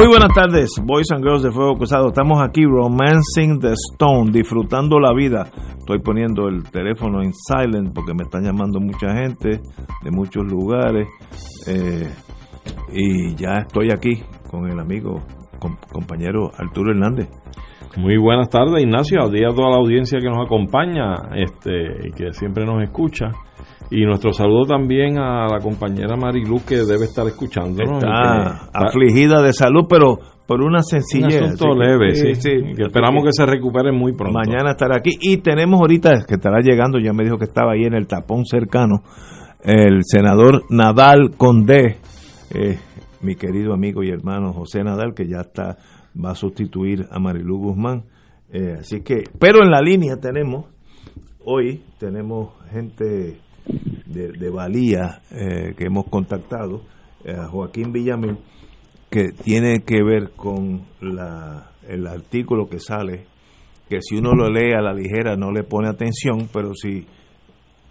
Muy buenas tardes, Boys and Girls de Fuego Cruzado. Estamos aquí, Romancing the Stone, disfrutando la vida. Estoy poniendo el teléfono en silent porque me están llamando mucha gente de muchos lugares. Eh, y ya estoy aquí con el amigo, compañero Arturo Hernández. Muy buenas tardes, Ignacio. Día a toda la audiencia que nos acompaña este, y que siempre nos escucha. Y nuestro saludo también a la compañera Marilu que debe estar escuchando. Está, afligida de salud, pero por una sencillez. Un asunto leve, sí, sí, que esperamos que se recupere muy pronto. Mañana estará aquí. Y tenemos ahorita, que estará llegando, ya me dijo que estaba ahí en el tapón cercano, el senador Nadal Condé, eh, mi querido amigo y hermano José Nadal, que ya está va a sustituir a Marilu Guzmán. Eh, así que, pero en la línea tenemos, hoy tenemos gente de, valía eh, que hemos contactado, eh, a Joaquín Villamil, que tiene que ver con la, el artículo que sale, que si uno lo lee a la ligera no le pone atención, pero si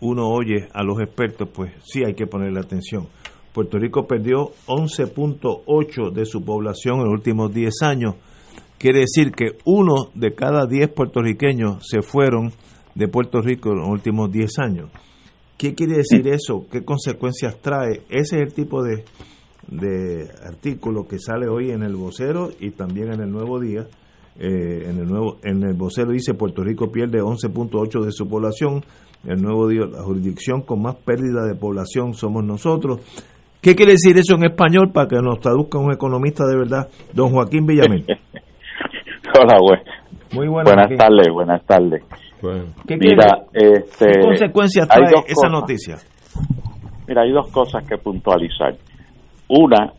uno oye a los expertos, pues sí hay que ponerle atención. Puerto Rico perdió 11.8 de su población en los últimos 10 años. Quiere decir que uno de cada 10 puertorriqueños se fueron de Puerto Rico en los últimos 10 años. ¿Qué quiere decir eso? ¿Qué consecuencias trae? Ese es el tipo de, de artículo que sale hoy en el vocero y también en el Nuevo Día. Eh, en el nuevo en el vocero dice Puerto Rico pierde 11.8 de su población. El Nuevo Día, la jurisdicción con más pérdida de población somos nosotros. ¿Qué quiere decir eso en español para que nos traduzca un economista de verdad, don Joaquín Villamil? Hola, güey. Muy buenas, buenas tardes, buenas tardes. ¿Qué, Mira, este, ¿Qué consecuencias trae esa noticia? Mira, hay dos cosas que puntualizar. Una,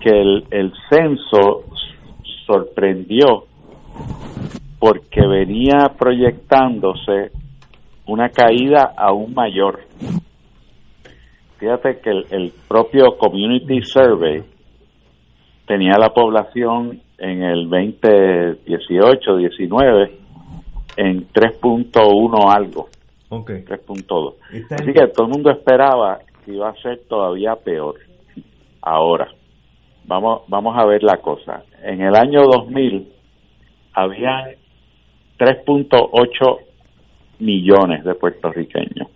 que el, el censo sorprendió porque venía proyectándose una caída aún mayor. Fíjate que el, propio Community Survey tenía la población en el 2018-19 en 3.1 algo. Okay. 3.2. Así que todo el mundo esperaba que iba a ser todavía peor. Ahora, vamos, vamos a ver la cosa. En el año 2000 había 3.8 millones de puertorriqueños.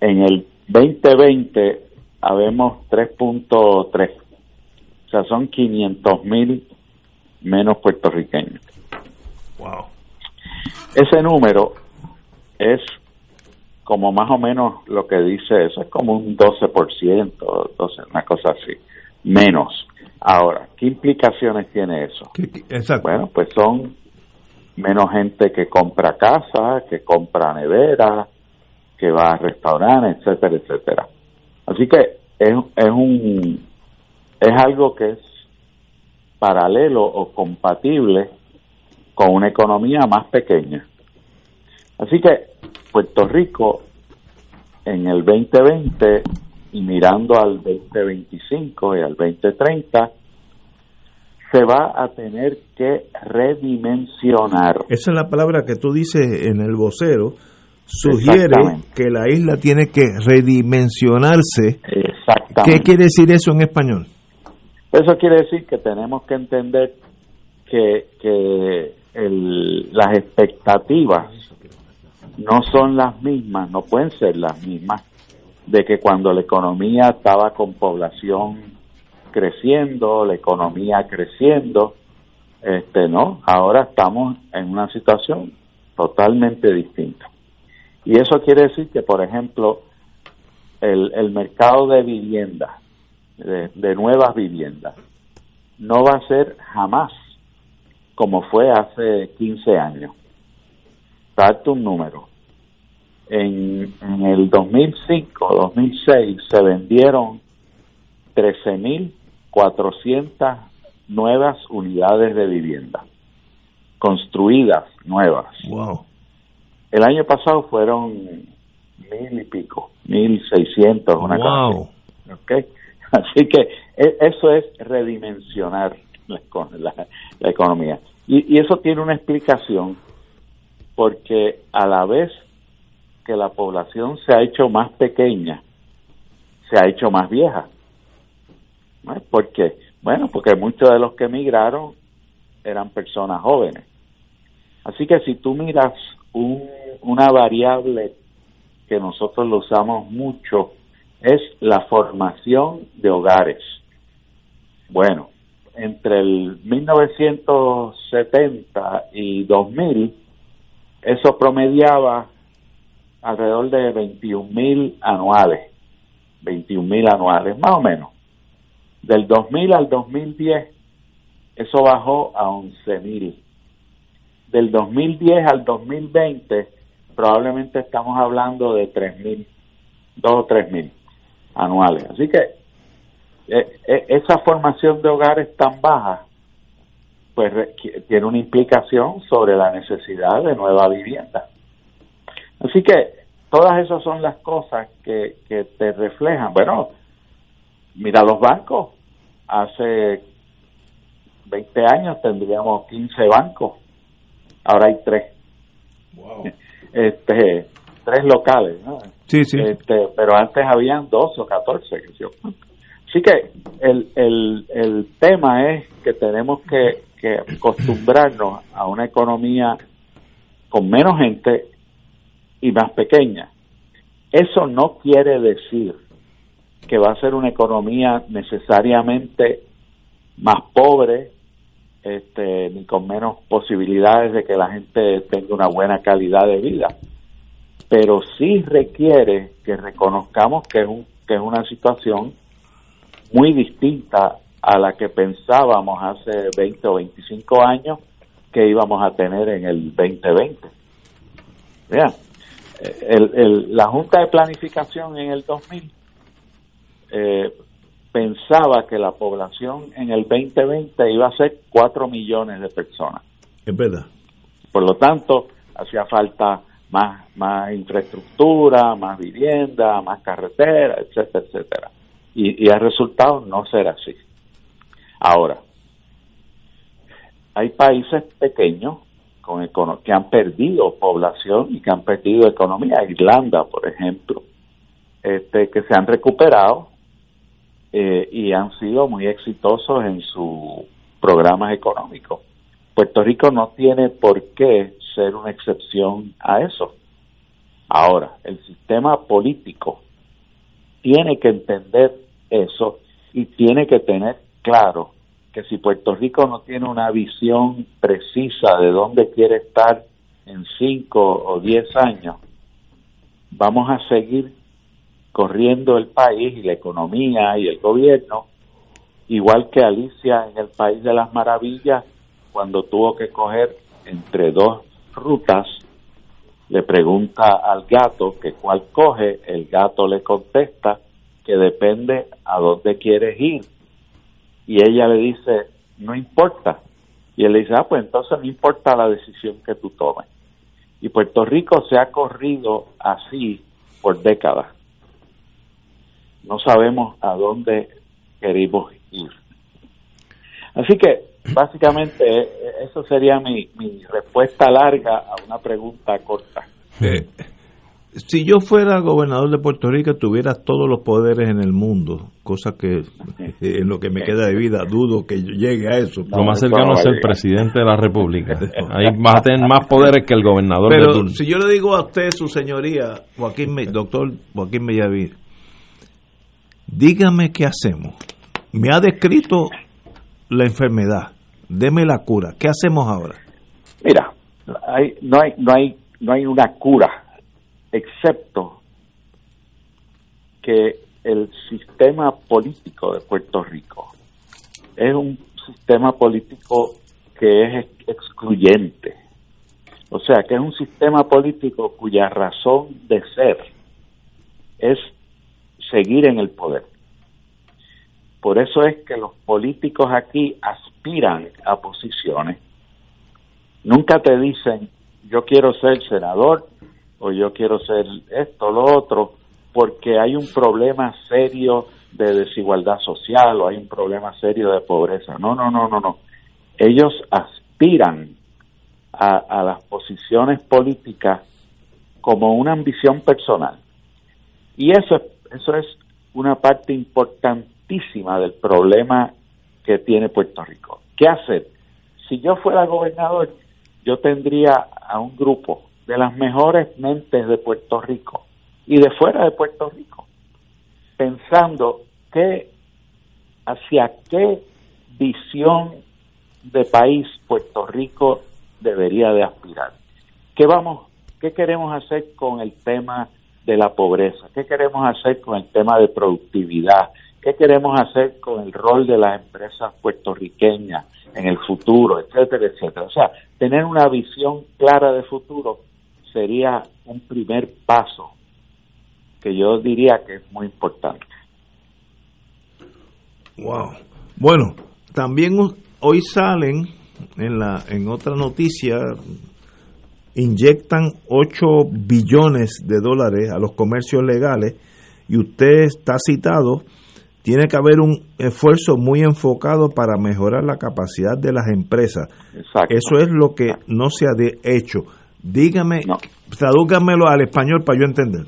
En el 2020 habemos 3.3. O sea, son 500 mil menos puertorriqueños. Wow. Ese número es como más o menos lo que dice eso, es como un 12%, 12, una cosa así, menos. Ahora, ¿qué implicaciones tiene eso? Bueno, pues son menos gente que compra casa, que compra nevera, que va a restaurantes, etcétera, etcétera. Así que es, es un es algo que es paralelo o compatible con una economía más pequeña. Así que Puerto Rico en el 2020 y mirando al 2025 y al 2030 se va a tener que redimensionar. Esa es la palabra que tú dices en el vocero, sugiere que la isla tiene que redimensionarse. Exactamente. ¿Qué quiere decir eso en español? Eso quiere decir que tenemos que entender que, que el, las expectativas no son las mismas, no pueden ser las mismas de que cuando la economía estaba con población creciendo, la economía creciendo, este no, ahora estamos en una situación totalmente distinta. Y eso quiere decir que, por ejemplo, el, el mercado de vivienda, de, nuevas viviendas, no va a ser jamás como fue hace 15 años. Darte un número. En, en el 2005, 2006 se vendieron 13.400 nuevas unidades de vivienda, construidas nuevas. Wow. El año pasado fueron mil y pico, mil seiscientos, una Wow. cosa. así. ¿ok? Así que e- eso es redimensionar la, eco- la- la economía. Y, y eso tiene una explicación porque a la vez que la población se ha hecho más pequeña, se ha hecho más vieja. ¿No? ¿Por qué? Bueno, porque muchos de los que emigraron eran personas jóvenes. Así que si tú miras un- una variable que nosotros lo usamos mucho, es la formación de hogares. Bueno, entre el 1970 y 2000, eso promediaba alrededor de 21 mil anuales, 21 mil anuales, más o menos. Del 2000 al 2010, eso bajó a 11 mil. Del 2010 al 2020, probablemente estamos hablando de 3 mil, 2 o 3 mil anuales. Así que eh, eh, esa formación de hogares tan baja, pues re- que- tiene una implicación sobre la necesidad de nueva vivienda. Así que todas esas son las cosas que, que te reflejan. Bueno, mira los bancos. Hace 20 años tendríamos 15 bancos. Ahora hay tres. Este, tres locales, ¿no? Sí, sí. Este, pero antes habían 12 o 14. qué sé yo. Así que el, el, el tema es que tenemos que, que acostumbrarnos a una economía con menos gente y más pequeña. Eso no quiere decir que va a ser una economía necesariamente más pobre, este, ni con menos posibilidades de que la gente tenga una buena calidad de vida. Pero sí requiere que reconozcamos que es, un, que es una situación muy distinta a la que pensábamos hace 20 o 25 años que íbamos a tener en el 2020. Vean, el, el- la Junta de Planificación en el 2000 eh, pensaba que la población en el 2020 iba a ser 4 millones de personas. Es verdad. Por lo tanto, hacía falta más, más infraestructura, más vivienda, más carretera, etcétera, etcétera. Y, y el resultado no será así. Ahora, hay países pequeños con que han perdido población y que han perdido economía. Irlanda, por ejemplo, este, que se han recuperado eh, y han sido muy exitosos en sus programas económicos. Puerto Rico no tiene por qué ser una excepción a eso. Ahora, el sistema político tiene que entender eso y tiene que tener claro que si Puerto Rico no tiene una visión precisa de dónde quiere estar en cinco o diez años, vamos a seguir corriendo el país y la economía y el gobierno, igual que Alicia en el País de las Maravillas, cuando tuvo que coger entre dos rutas, le pregunta al gato que cuál coge, el gato le contesta que depende a dónde quieres ir. Y ella le dice, no importa. Y él le dice, ah, pues entonces no importa la decisión que tú tomes. Y Puerto Rico se ha corrido así por décadas. No sabemos a dónde queremos ir. Así que básicamente eh, eso sería mi, mi respuesta larga a una pregunta corta. Eh, si yo fuera gobernador de Puerto Rico, tuviera todos los poderes en el mundo, cosa que en lo que me queda de vida dudo que yo llegue a eso. Lo más cercano es el presidente de la República. Ahí vas a tener más poderes que el gobernador de Pero turno. si yo le digo a usted, su señoría, Joaquín, Me- doctor Joaquín Mellaví, dígame qué hacemos. Me ha descrito la enfermedad, deme la cura. ¿Qué hacemos ahora? Mira, hay, no hay no hay no hay una cura excepto que el sistema político de Puerto Rico es un sistema político que es ex- excluyente. O sea, que es un sistema político cuya razón de ser es seguir en el poder. Por eso es que los políticos aquí aspiran a posiciones. Nunca te dicen, yo quiero ser senador o yo quiero ser esto, lo otro, porque hay un problema serio de desigualdad social o hay un problema serio de pobreza. No, no, no, no, no. Ellos aspiran a, a las posiciones políticas como una ambición personal. Y eso, eso es una parte importantísima del problema que tiene Puerto Rico. ¿Qué hacer? Si yo fuera gobernador, yo tendría a un grupo de las mejores mentes de Puerto Rico y de fuera de Puerto Rico, pensando que hacia qué visión de país Puerto Rico debería de aspirar. ¿Qué vamos, qué queremos hacer con el tema de la pobreza? ¿Qué queremos hacer con el tema de productividad? ¿Qué queremos hacer con el rol de las empresas puertorriqueñas en el futuro, etcétera, etcétera? O sea, tener una visión clara de futuro sería un primer paso que yo diría que es muy importante. Wow. Bueno, también hoy salen en la en otra noticia inyectan 8 billones de dólares a los comercios legales y usted está citado, tiene que haber un esfuerzo muy enfocado para mejorar la capacidad de las empresas. Eso es lo que no se ha hecho. Dígame, tradúcamelo al español para yo entender.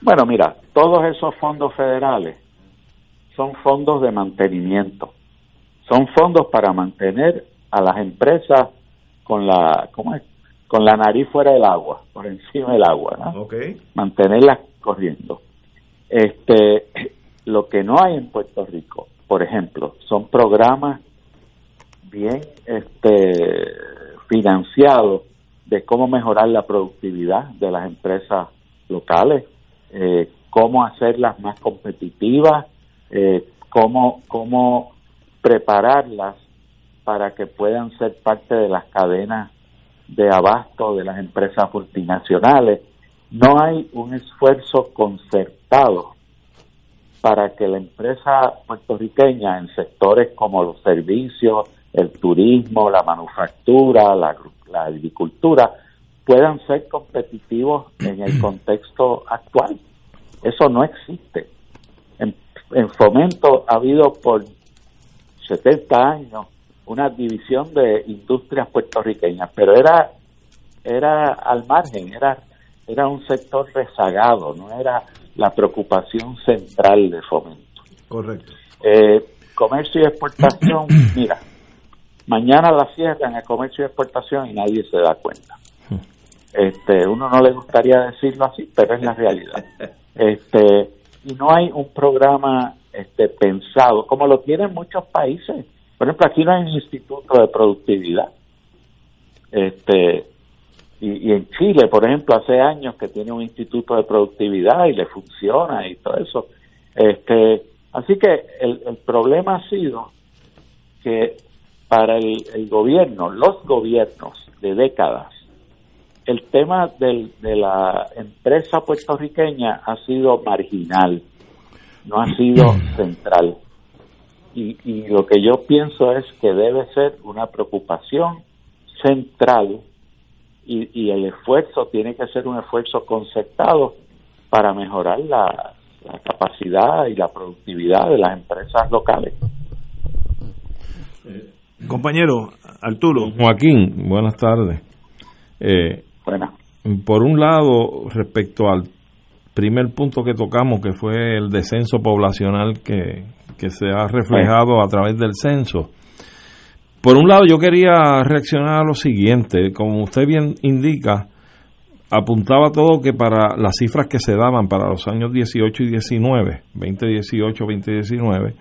Bueno, mira, todos esos fondos federales son fondos de mantenimiento. Son fondos para mantener a las empresas con la, ¿cómo es? con la nariz fuera del agua, por encima del agua, ¿no? Okay. Mantenerlas corriendo. Este, lo que no hay en Puerto Rico, por ejemplo, son programas bien este, financiados de cómo mejorar la productividad de las empresas locales, eh, cómo hacerlas más competitivas, eh, cómo, cómo prepararlas para que puedan ser parte de las cadenas de abasto de las empresas multinacionales. No hay un esfuerzo concertado para que la empresa puertorriqueña en sectores como los servicios, el turismo, la manufactura, la, agricultura, puedan ser competitivos en el contexto actual. Eso no existe. En, en fomento ha habido por 70 años una división de industrias puertorriqueñas, pero era era al margen, era era un sector rezagado, no era la preocupación central de fomento. Correcto. Eh, comercio y exportación, mira, mañana la cierran el comercio y exportación y nadie se da cuenta. Este, uno no le gustaría decirlo así, pero es la realidad. Este, y no hay un programa este pensado como lo tienen muchos países por ejemplo, aquí no hay un instituto de productividad. Este, y, en Chile, por ejemplo, hace años que tiene un instituto de productividad y le funciona y todo eso. Este, así que el, problema ha sido que para el, el, gobierno, los gobiernos de décadas, el tema del, de la empresa puertorriqueña ha sido marginal, no ha sido central y, lo que yo pienso es que debe ser una preocupación central y, el esfuerzo tiene que ser un esfuerzo concertado para mejorar la, capacidad y la productividad de las empresas locales. Compañero Arturo. Joaquín, buenas tardes. Eh, Buenas. Por un lado, respecto al primer punto que tocamos, que fue el descenso poblacional que, que se ha reflejado a través del censo. Por un lado, yo quería reaccionar a lo siguiente. Como usted bien indica, apuntaba todo que para las cifras que se daban para los años 18 y 19, 2018, 2019,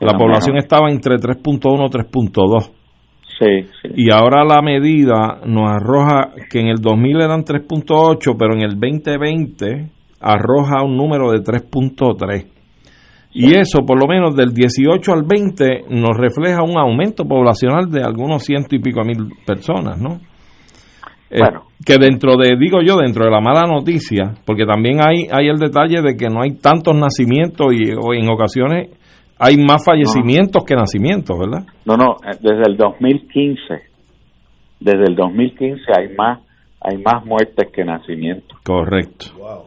la población estaba entre 3.1 y 3.2. Sí, sí. Y ahora la medida nos arroja que en el 2000 eran 3.8, pero en el 2020 arroja un número de 3.3. Y eso, por lo menos del 18 al 20, nos refleja un aumento poblacional de algunos ciento y pico mil personas, ¿no? Eh, bueno. que dentro de, digo yo, dentro de la mala noticia, porque también hay, hay el detalle de que no hay tantos nacimientos y o en ocasiones hay más fallecimientos que nacimientos, ¿verdad? No, no, eh, desde el 2015, desde el 2015 hay más hay más muertes que nacimientos. Correcto.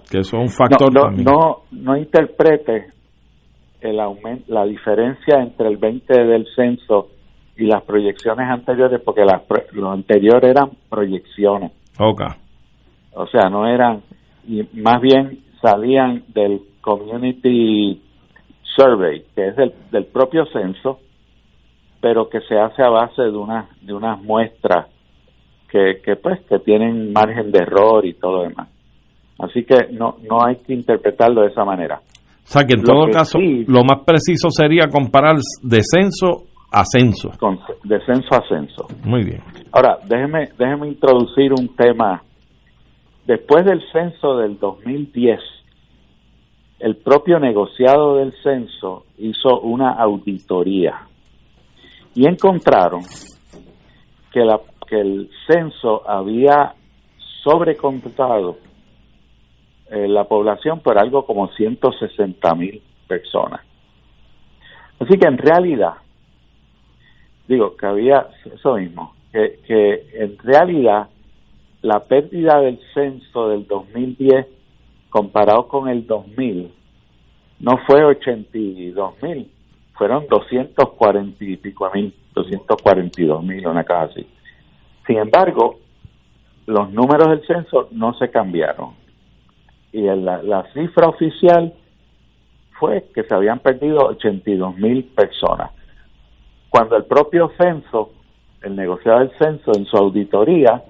Que eso es un factor no, no, no, interprete el aumento, la diferencia entre el 20 del censo y las proyecciones anteriores, porque las, lo anterior eran proyecciones. Okay. O sea, no eran, y más bien salían del Community Survey, que es del, del propio censo, pero que se hace a base de, una, de unas muestras que, que, pues que tienen margen de error y todo lo demás. Así que no, no hay que interpretarlo de esa manera. O sea que en todo caso lo más preciso sería comparar descenso a censo. Con, descenso a censo. Muy bien. Ahora, déjeme, déjeme introducir un tema. Después del censo del 2010, el propio negociado del censo hizo una auditoría y encontraron que, la, que el censo había sobrecontado eh, la población por algo como 160 mil personas. Así que en realidad, digo que había eso mismo, que, que en realidad la pérdida del censo del 2010 comparado con el 2000, no fue 82 mil, fueron 240 y pico mil, 242 mil, una cosa así. Sin embargo, los números del censo no se cambiaron. Y la, la cifra oficial fue que se habían perdido 82 mil personas. Cuando el propio censo, el negociado del censo en su auditoría,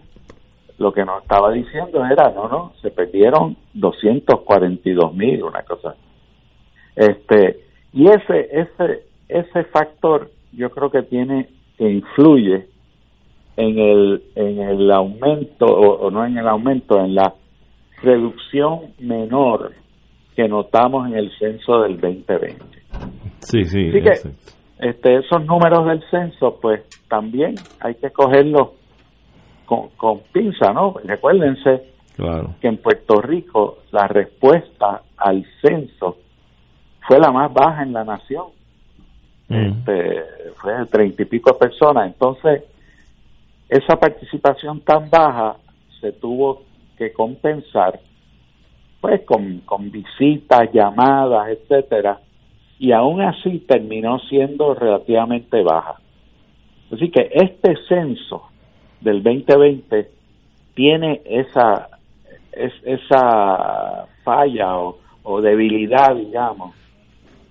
lo que nos estaba diciendo era, no, no, se perdieron 242 mil, una cosa. Este, y ese, ese, ese factor yo creo que tiene, que influye en el, en el aumento, o, no en el aumento, en la reducción menor que notamos en el censo del 2020. Sí, sí. Así que, este, esos números del censo, pues también hay que cogerlos con, pinza, ¿no? Recuérdense que en Puerto Rico la respuesta al censo fue la más baja en la nación. Mm. Este, fue de treinta y pico personas. Entonces, esa participación tan baja se tuvo que compensar pues con, con visitas, llamadas, etcétera, y aún así terminó siendo relativamente baja. Así que este censo del 2020 tiene esa, es, esa falla o, debilidad, digamos,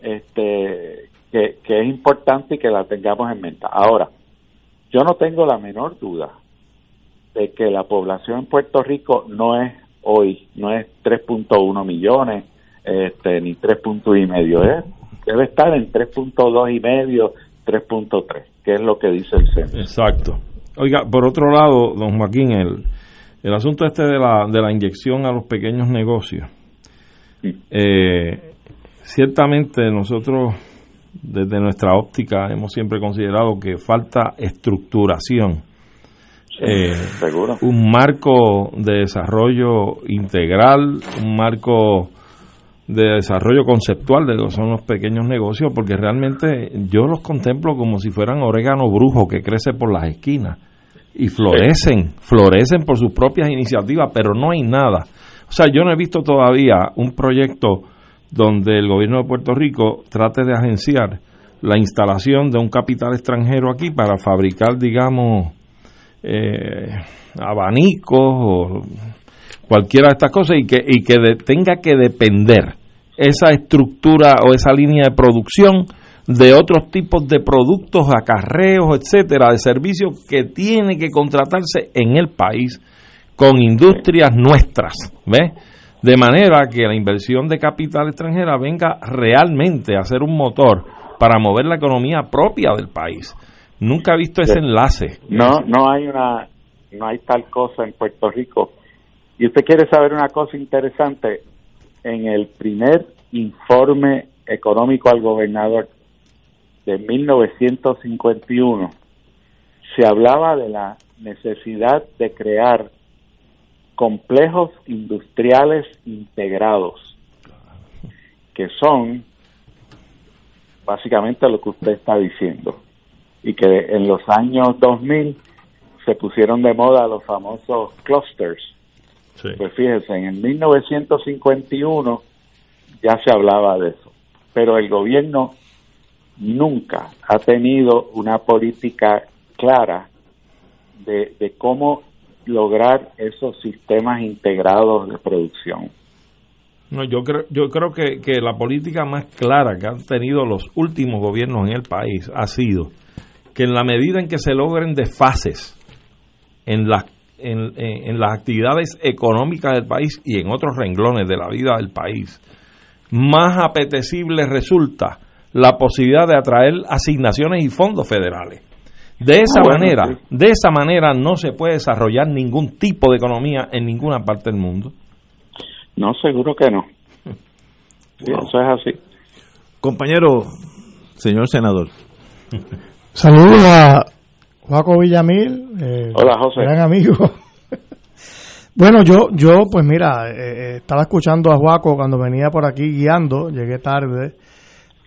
este, que, es importante y que la tengamos en mente. Ahora, yo no tengo la menor duda de que la población en Puerto Rico no es hoy, no es 3.1 millones, este, ni 3.1 y medio, es, debe estar en 3.2 y medio, 3.3, que es lo que dice el censo. Exacto. Oiga, por otro lado, don Joaquín, el, el asunto este de la, de la inyección a los pequeños negocios, eh, ciertamente nosotros desde nuestra óptica hemos siempre considerado que falta estructuración. Eh, seguro. Un marco de desarrollo integral, un marco de desarrollo conceptual de lo que son los pequeños negocios, porque realmente yo los contemplo como si fueran orégano brujo que crece por las esquinas y florecen, florecen por sus propias iniciativas, pero no hay nada. O sea, yo no he visto todavía un proyecto donde el gobierno de Puerto Rico trate de agenciar la instalación de un capital extranjero aquí para fabricar, digamos, eh, abanicos o cualquiera de estas cosas y que, y que tenga que depender esa estructura o esa línea de producción de otros tipos de productos, acarreos, etcétera, de servicios que tiene que contratarse en el país con industrias nuestras, ¿ves? De manera que la inversión de capital extranjera venga realmente a ser un motor para mover la economía propia del país. Nunca he visto ese enlace. No, no hay una, no hay tal cosa en Puerto Rico. Y usted quiere saber una cosa interesante, en el primer informe económico al gobernador de 1951 se hablaba de la necesidad de crear complejos industriales integrados, que son, básicamente lo que usted está diciendo. Y que en los años 2000 se pusieron de moda los famosos clusters. Pues fíjense, en 1951 ya se hablaba de eso. Pero el gobierno nunca ha tenido una política clara de, de cómo lograr esos sistemas integrados de producción. No, yo creo, yo creo que, que, la política más clara que han tenido los últimos gobiernos en el país ha sido que en la medida en que se logren desfases en las, en, en las actividades económicas del país y en otros renglones de la vida del país, más apetecible resulta la posibilidad de atraer asignaciones y fondos federales. De esa manera, de esa manera no se puede desarrollar ningún tipo de economía en ninguna parte del mundo. No, seguro que no. Eso es así. Compañero, señor senador. Saludos a Juaco Villamil. Eh, Hola, José. Gran amigo. bueno, yo, yo pues mira, eh, eh, estaba escuchando a Juaco cuando venía por aquí guiando, llegué tarde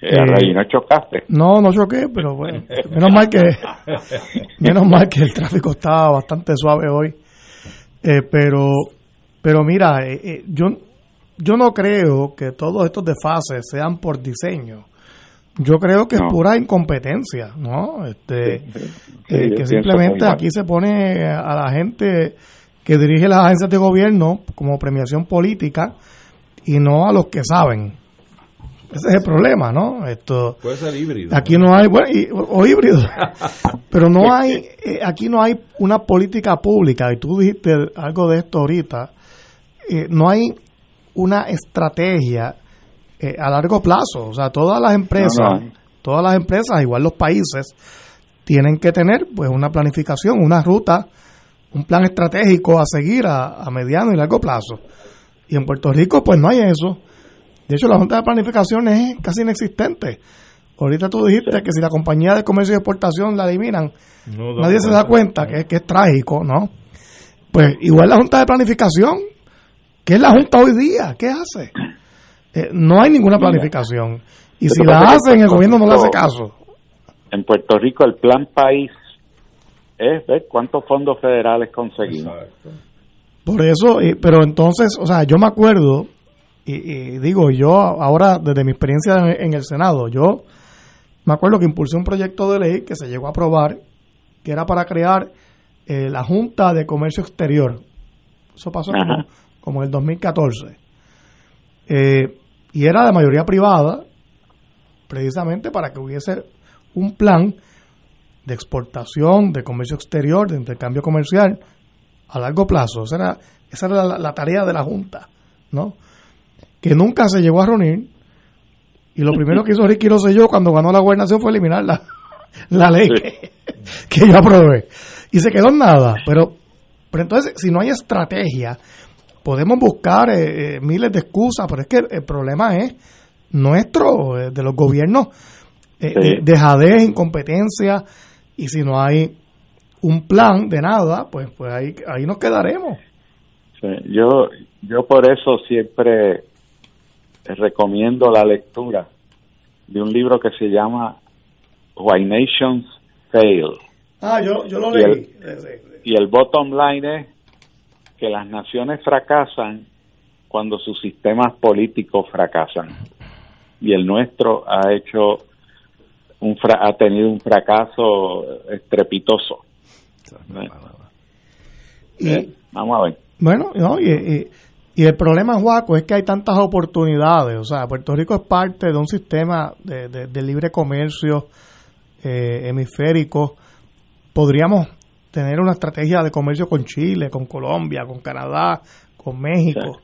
eh, no chocaste? No, no choqué, pero bueno, menos mal que menos mal que el tráfico estaba bastante suave hoy. Pero pero mira, yo yo no creo que todos estos desfases sean por diseño. Yo creo que es pura incompetencia, ¿no? Este, que simplemente aquí se pone a la gente que dirige las agencias de gobierno como premiación política y no a los que saben. Ese es el problema, ¿no? Esto, Puede ser híbrido. Aquí no hay, bueno, o híbrido, pero no hay, eh, aquí no hay una política pública, y tú dijiste algo de esto ahorita, eh, no hay una estrategia eh, a largo plazo. O sea, todas las empresas, todas las empresas, igual los países, tienen que tener pues una planificación, una ruta, un plan estratégico a seguir a, a mediano y largo plazo. Y en Puerto Rico pues no hay eso. De hecho, la Junta de Planificación es casi inexistente. Ahorita tú dijiste que si la compañía de comercio y exportación la eliminan, nadie se da cuenta que, que es trágico, ¿no? Pues igual la Junta de Planificación, ¿qué es la Junta hoy día? ¿Qué hace? Eh, no hay ninguna planificación. Y si la hacen, el gobierno no le hace caso. En Puerto Rico el plan país es ver cuántos fondos federales conseguimos. Por eso, pero entonces, o sea, yo me acuerdo y, digo, yo ahora, desde mi experiencia en, el Senado, yo me acuerdo que impulsé un proyecto de ley que se llegó a aprobar, que era para crear eh, la Junta de Comercio Exterior. Eso pasó como, en el 2014. Eh, y era de mayoría privada, precisamente para que hubiese un plan de exportación, de comercio exterior, de intercambio comercial a largo plazo. Esa era, esa era la, la tarea de la Junta, ¿no? que nunca se llegó a reunir. Y lo primero que hizo Ricky Rosselló cuando ganó la gobernación fue eliminar la, la ley que, yo aprobé. Y se quedó en nada. Pero, pero entonces, si no hay estrategia, podemos buscar eh, eh, miles de excusas, pero es que el problema es nuestro, eh, de los gobiernos, eh, dejadez, incompetencia, y si no hay un plan de nada, pues, pues ahí, ahí nos quedaremos. yo, yo por eso siempre recomiendo la lectura de un libro que se llama Why Nations Fail. Ah, yo, yo lo leí. y el bottom line es que las naciones fracasan cuando sus sistemas políticos fracasan. Y el nuestro ha hecho un ha tenido un fracaso estrepitoso. Y, Vamos a ver. Bueno, no, y, y el problema, Juaco, es que hay tantas oportunidades. O sea, Puerto Rico es parte de un sistema de, libre comercio eh, hemisférico. Podríamos tener una estrategia de comercio con Chile, con Colombia, con Canadá, con México.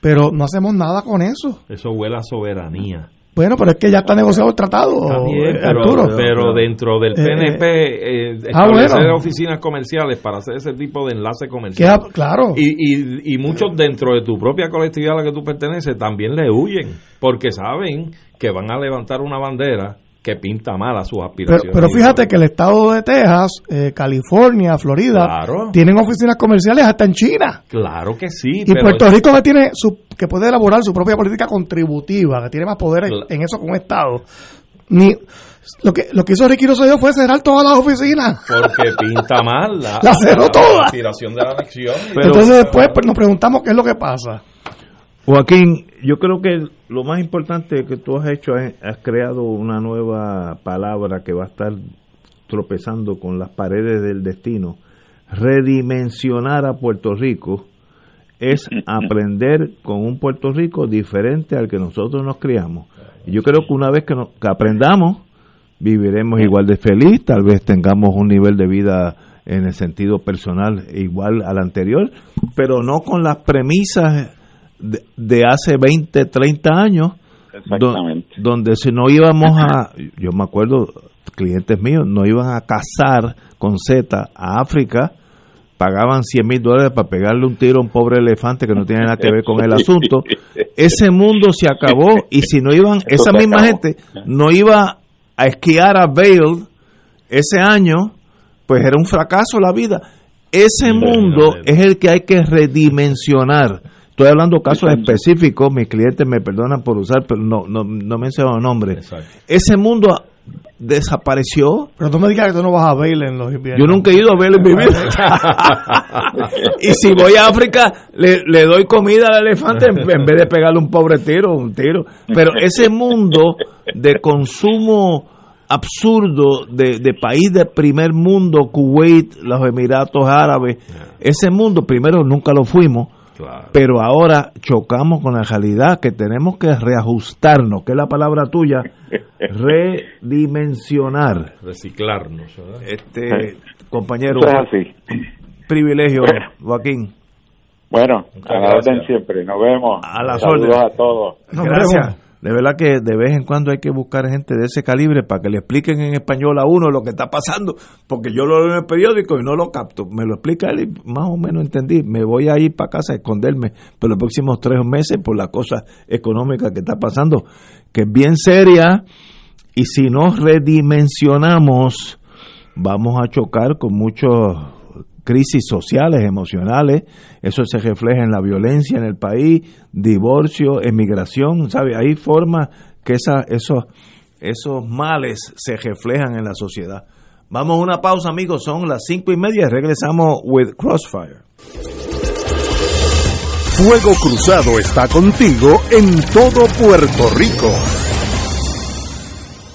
Pero no hacemos nada con eso. Eso huele a soberanía. Bueno, pero es que ya está negociado el tratado, pero, Pero dentro del PNP eh, eh, ah, establecer oficinas comerciales para hacer ese tipo de enlace comercial. claro. Y, y, y muchos dentro de tu propia colectividad a la que tú perteneces también le huyen, porque saben que van a levantar una bandera que pinta mal a sus aspiraciones. Pero, fíjate que el estado de Texas, eh, California, Florida, tienen oficinas comerciales hasta en China. Claro que sí. Y Puerto Rico que tiene su, que puede elaborar su propia política contributiva, que tiene más poder en eso como Estado. ni lo que lo que hizo Ricky Rosselló fue cerrar todas las oficinas. Porque pinta mal la, La cerró toda. tiración de la elección. Pero- Entonces después pues, nos preguntamos qué es lo que pasa. Joaquín, yo creo que lo más importante que tú has hecho es has creado una nueva palabra que va a estar tropezando con las paredes del destino. Redimensionar a Puerto Rico es aprender con un Puerto Rico diferente al que nosotros nos criamos. Y yo creo que una vez que, nos- que aprendamos, viviremos igual de feliz, tal vez tengamos un nivel de vida en el sentido personal igual al anterior, pero no con las premisas de, de hace 20, 30 años, do- Exactamente. donde si no íbamos a, yo me acuerdo, clientes míos no iban a cazar con Z a África, pagaban 100 mil dólares para pegarle un tiro a un pobre elefante que no tiene nada que ver con el asunto. Ese mundo se acabó y si no iban, esa misma acabó. gente no iba a esquiar a Vail ese año, pues era un fracaso la vida. Ese mundo es el que hay que redimensionar. Estoy hablando de casos específicos, mis clientes me perdonan por usar, pero no, no, no menciono nombres. Ese mundo desapareció. Pero tú me digas que tú no vas a ver en los inviernos. Yo nunca he ido a ver en mi vida. y si voy a África, le, le doy comida al elefante en, en vez de pegarle un pobre tiro, un tiro. Pero ese mundo de consumo absurdo de, de país de primer mundo, Kuwait, los Emiratos Árabes, ese mundo primero nunca lo fuimos, Claro. pero ahora chocamos con la realidad que tenemos que reajustarnos, que es la palabra tuya, redimensionar. Reciclarnos. ¿verdad? Este compañero, es así. privilegio, Joaquín. Bueno, a la gracias. orden siempre. Nos vemos. A las Saludos a todos. Nos Gracias. vemos. De verdad que de vez en cuando hay que buscar gente de ese calibre para que le expliquen en español a uno lo que está pasando, porque yo lo leo en el periódico y no lo capto. Me lo explica él y más o menos entendí. Me voy a ir para casa a esconderme por los próximos tres meses por la cosa económica que está pasando, que es bien seria. Y si nos redimensionamos, vamos a chocar con muchas crisis sociales, emocionales, eso se refleja en la violencia en el país, divorcio, emigración, ¿sabe? Hay formas que esa, esos, esos males se reflejan en la sociedad. Vamos a una pausa, amigos, son las cinco y media, regresamos with Crossfire. Fuego Cruzado está contigo en todo Puerto Rico.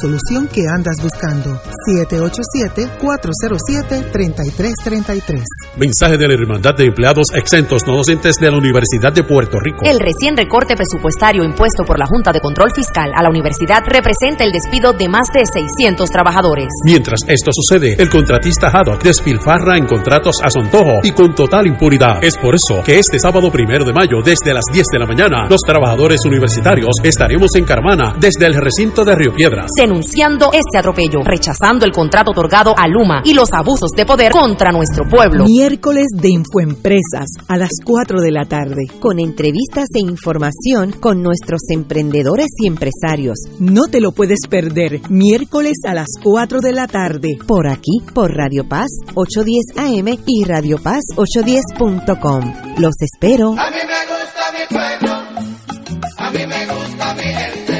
solución que andas buscando. 787-407-3333. Mensaje de la Hermandad de Empleados Exentos No Docentes de la Universidad de Puerto Rico. El recién recorte presupuestario impuesto por la Junta de Control Fiscal a la universidad representa el despido de más de 600 trabajadores. Mientras esto sucede, el contratista Haddock despilfarra en contratos a su antojo y con total impunidad. Es por eso que este sábado primero de mayo, desde las 10 de la mañana, los trabajadores universitarios estaremos en Carmana, desde el recinto de Río Piedras. Denunciando este atropello, rechazando el contrato otorgado a Luma y los abusos de poder contra nuestro pueblo. Miércoles de Infoempresas a las 4 de la tarde. con entrevistas e información con nuestros emprendedores y empresarios. No te lo puedes perder. Miércoles a las 4 de la tarde. Por aquí, por Radio Paz 810 AM y Radio Paz 810.com. Los espero. A mí me gusta mi pueblo, a mí me gusta mi gente,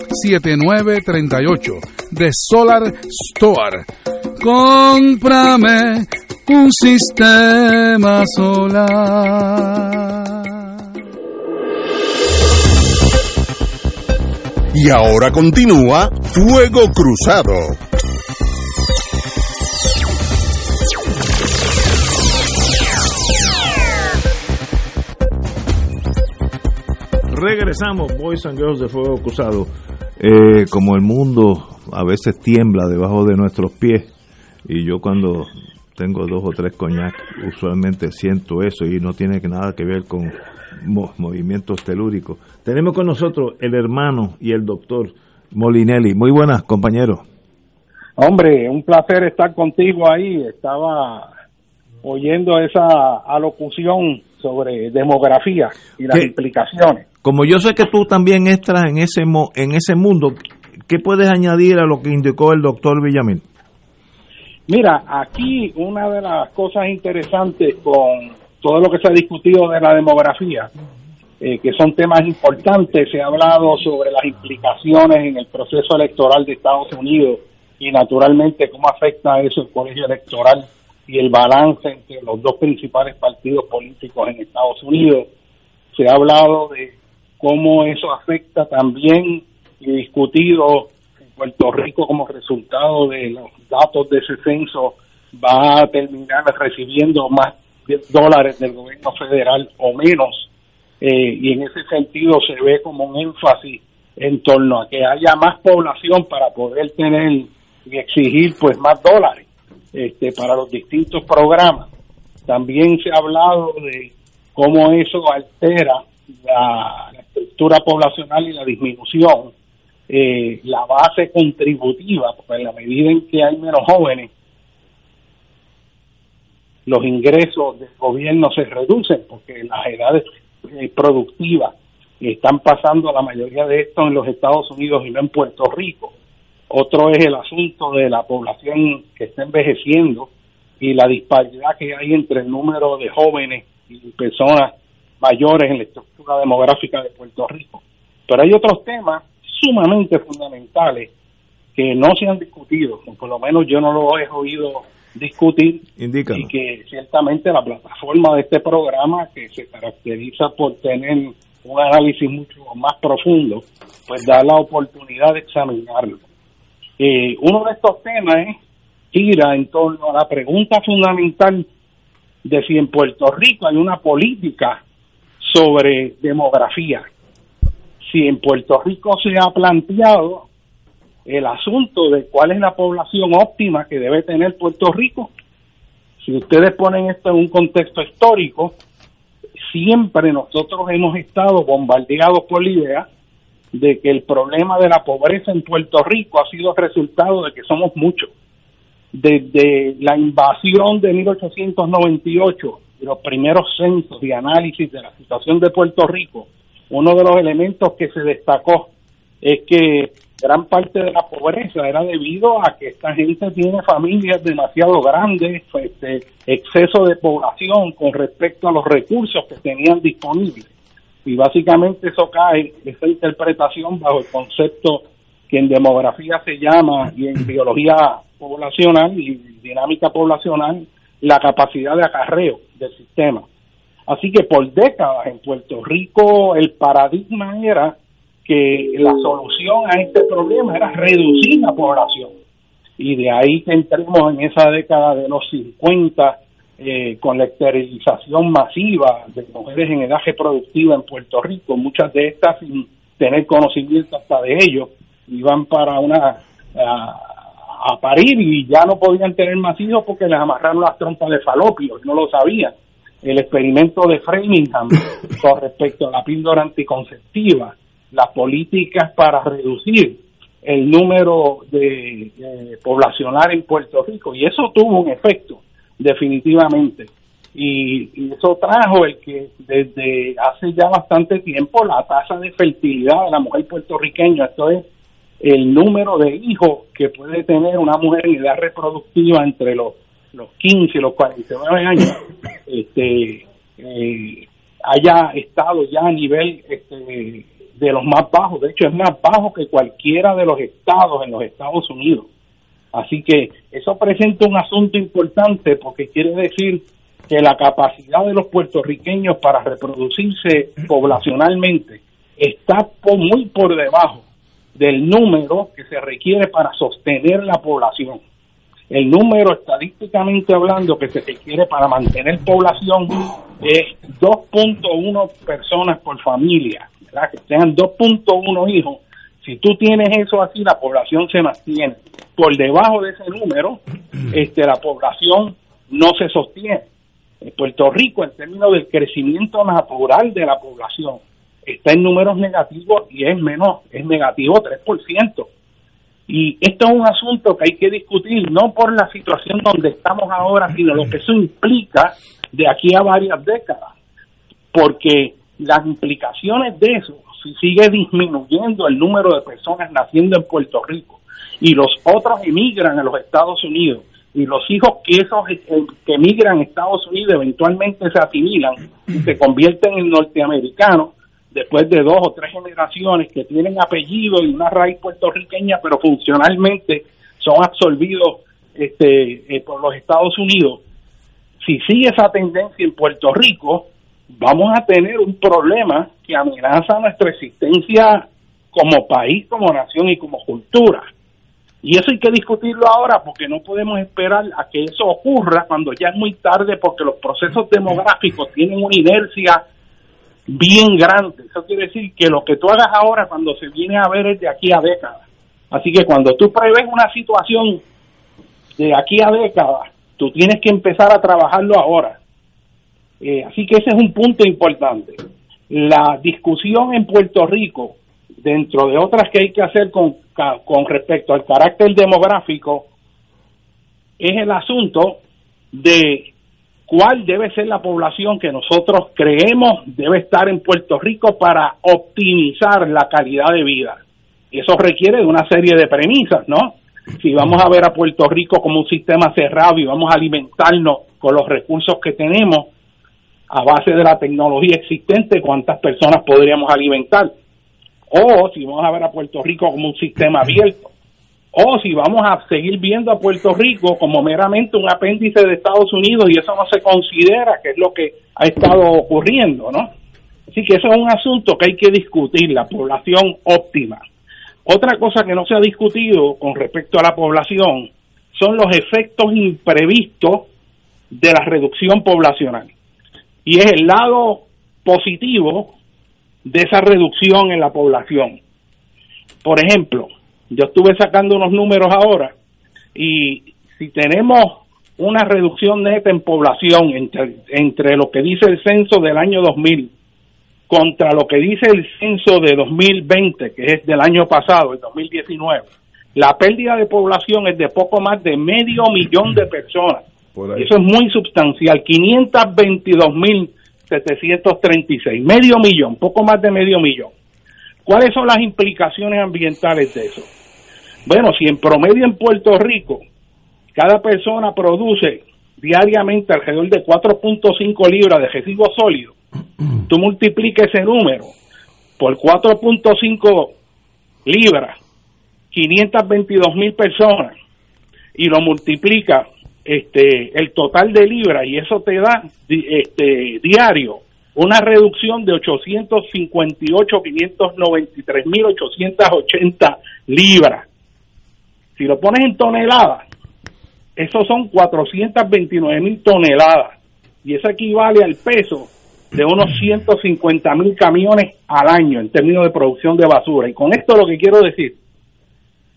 787-536-7938 de Solar Store. Cómprame un sistema solar. Y ahora continúa Fuego Cruzado. Regresamos, Boys and Girls de Fuego Cruzado. Eh, como el mundo a veces tiembla debajo de nuestros pies, y yo cuando tengo dos o tres coñac, usualmente siento eso y no tiene nada que ver con mo- movimientos telúricos. Tenemos con nosotros el hermano y el doctor Molinelli. Muy buenas, compañeros. Hombre, un placer estar contigo ahí. Estaba oyendo esa alocución sobre demografía y las ¿Qué? implicaciones. Como yo sé que tú también estás en ese, en ese mundo, ¿qué puedes añadir a lo que indicó el doctor Villamil? Mira, aquí una de las cosas interesantes con todo lo que se ha discutido de la demografía, eh, que son temas importantes, se ha hablado sobre las implicaciones en el proceso electoral de Estados Unidos y naturalmente cómo afecta eso el colegio electoral y el balance entre los dos principales partidos políticos en Estados Unidos. Se ha hablado de cómo eso afecta también y discutido en Puerto Rico como resultado de los datos de ese censo va a terminar recibiendo más dólares del gobierno federal o menos eh, y en ese sentido se ve como un énfasis en torno a que haya más población para poder tener y exigir pues más dólares este, para los distintos programas. También se ha hablado de cómo eso altera la estructura poblacional y la disminución, eh, la base contributiva, porque en la medida en que hay menos jóvenes, los ingresos del gobierno se reducen porque las edades eh, productivas están pasando la mayoría de esto en los Estados Unidos y no en Puerto Rico. Otro es el asunto de la población que está envejeciendo y la disparidad que hay entre el número de jóvenes y personas mayores en la estructura demográfica de Puerto Rico. Pero hay otros temas sumamente fundamentales que no se han discutido, por lo menos yo no lo he oído discutir Indícalo. y que ciertamente la plataforma de este programa que se caracteriza por tener un análisis mucho más profundo, pues da la oportunidad de examinarlo. Eh, uno de estos temas es, gira en torno a la pregunta fundamental de si en Puerto Rico hay una política sobre demografía. Si en Puerto Rico se ha planteado el asunto de cuál es la población óptima que debe tener Puerto Rico. Si ustedes ponen esto en un contexto histórico, siempre nosotros hemos estado bombardeados por la idea de que el problema de la pobreza en Puerto Rico ha sido resultado de que somos muchos. Desde la invasión de 1898 los primeros censos y análisis de la situación de Puerto Rico, uno de los elementos que se destacó es que gran parte de la pobreza era debido a que esta gente tiene familias demasiado grandes, este, exceso de población con respecto a los recursos que tenían disponibles. Y básicamente eso cae, esa interpretación bajo el concepto que en demografía se llama y en biología poblacional y dinámica poblacional la capacidad de acarreo del sistema. Así que por décadas en Puerto Rico el paradigma era que la solución a este problema era reducir la población. Y de ahí que entremos en esa década de los 50 eh, con la esterilización masiva de mujeres en edad reproductiva en Puerto Rico, muchas de estas sin tener conocimiento hasta de ello, iban para una a, a parir y ya no podían tener más hijos porque les amarraron las trompas de falopio, no lo sabían. El experimento de Framingham con respecto a la píldora anticonceptiva, las políticas para reducir el número de eh, poblacional en Puerto Rico y eso tuvo un efecto definitivamente y, y eso trajo el que desde hace ya bastante tiempo la tasa de fertilidad de la mujer puertorriqueña, esto es el número de hijos que puede tener una mujer en edad reproductiva entre los, los 15 y los 49 años, este, eh, haya estado ya a nivel este, de los más bajos. De hecho, es más bajo que cualquiera de los estados en los Estados Unidos. Así que eso presenta un asunto importante porque quiere decir que la capacidad de los puertorriqueños para reproducirse poblacionalmente está muy por debajo del número que se requiere para sostener la población. El número estadísticamente hablando que se requiere para mantener población es 2.1 personas por familia, ¿verdad? que sean 2.1 hijos. Si tú tienes eso así, la población se mantiene. Por debajo de ese número, este, la población no se sostiene. En Puerto Rico, en términos del crecimiento natural de la población, está en números negativos y es menos, es negativo 3%. Y esto es un asunto que hay que discutir, no por la situación donde estamos ahora, sino lo que eso implica de aquí a varias décadas. Porque las implicaciones de eso, si sigue disminuyendo el número de personas naciendo en Puerto Rico y los otros emigran a los Estados Unidos y los hijos que esos eh, que emigran a Estados Unidos eventualmente se asimilan y se convierten en norteamericanos después de dos o tres generaciones que tienen apellido y una raíz puertorriqueña pero funcionalmente son absorbidos este, eh, por los Estados Unidos si sigue esa tendencia en Puerto Rico vamos a tener un problema que amenaza nuestra existencia como país, como nación y como cultura. Y eso hay que discutirlo ahora porque no podemos esperar a que eso ocurra cuando ya es muy tarde porque los procesos demográficos tienen una inercia bien grande. Eso quiere decir que lo que tú hagas ahora cuando se viene a ver es de aquí a décadas. Así que cuando tú prevés una situación de aquí a décadas, tú tienes que empezar a trabajarlo ahora. Eh, así que ese es un punto importante. La discusión en Puerto Rico, dentro de otras que hay que hacer con, con respecto al carácter demográfico, es el asunto de cuál debe ser la población que nosotros creemos debe estar en Puerto Rico para optimizar la calidad de vida. Y eso requiere de una serie de premisas, ¿no? Si vamos a ver a Puerto Rico como un sistema cerrado y vamos a alimentarnos con los recursos que tenemos a base de la tecnología existente, ¿cuántas personas podríamos alimentar? O si vamos a ver a Puerto Rico como un sistema abierto, o si vamos a seguir viendo a Puerto Rico como meramente un apéndice de Estados Unidos y eso no se considera que es lo que ha estado ocurriendo, ¿no? Así que eso es un asunto que hay que discutir, la población óptima. Otra cosa que no se ha discutido con respecto a la población son los efectos imprevistos de la reducción poblacional. Y es el lado positivo de esa reducción en la población. Por ejemplo, yo estuve sacando unos números ahora y si tenemos una reducción neta en población entre, entre lo que dice el censo del año 2000 contra lo que dice el censo de 2020, que es del año pasado, el 2019, la pérdida de población es de poco más de medio millón de personas. Eso es muy sustancial, 522.736, medio millón, poco más de medio millón. ¿Cuáles son las implicaciones ambientales de eso? Bueno, si en promedio en Puerto Rico cada persona produce diariamente alrededor de 4.5 libras de residuos sólidos, tú multiplicas ese número por 4.5 libras, 522 mil personas, y lo multiplica este el total de libras y eso te da este diario una reducción de 858 593 mil 880 libras si lo pones en toneladas esos son 429 mil toneladas y eso equivale al peso de unos 150 mil camiones al año en términos de producción de basura y con esto lo que quiero decir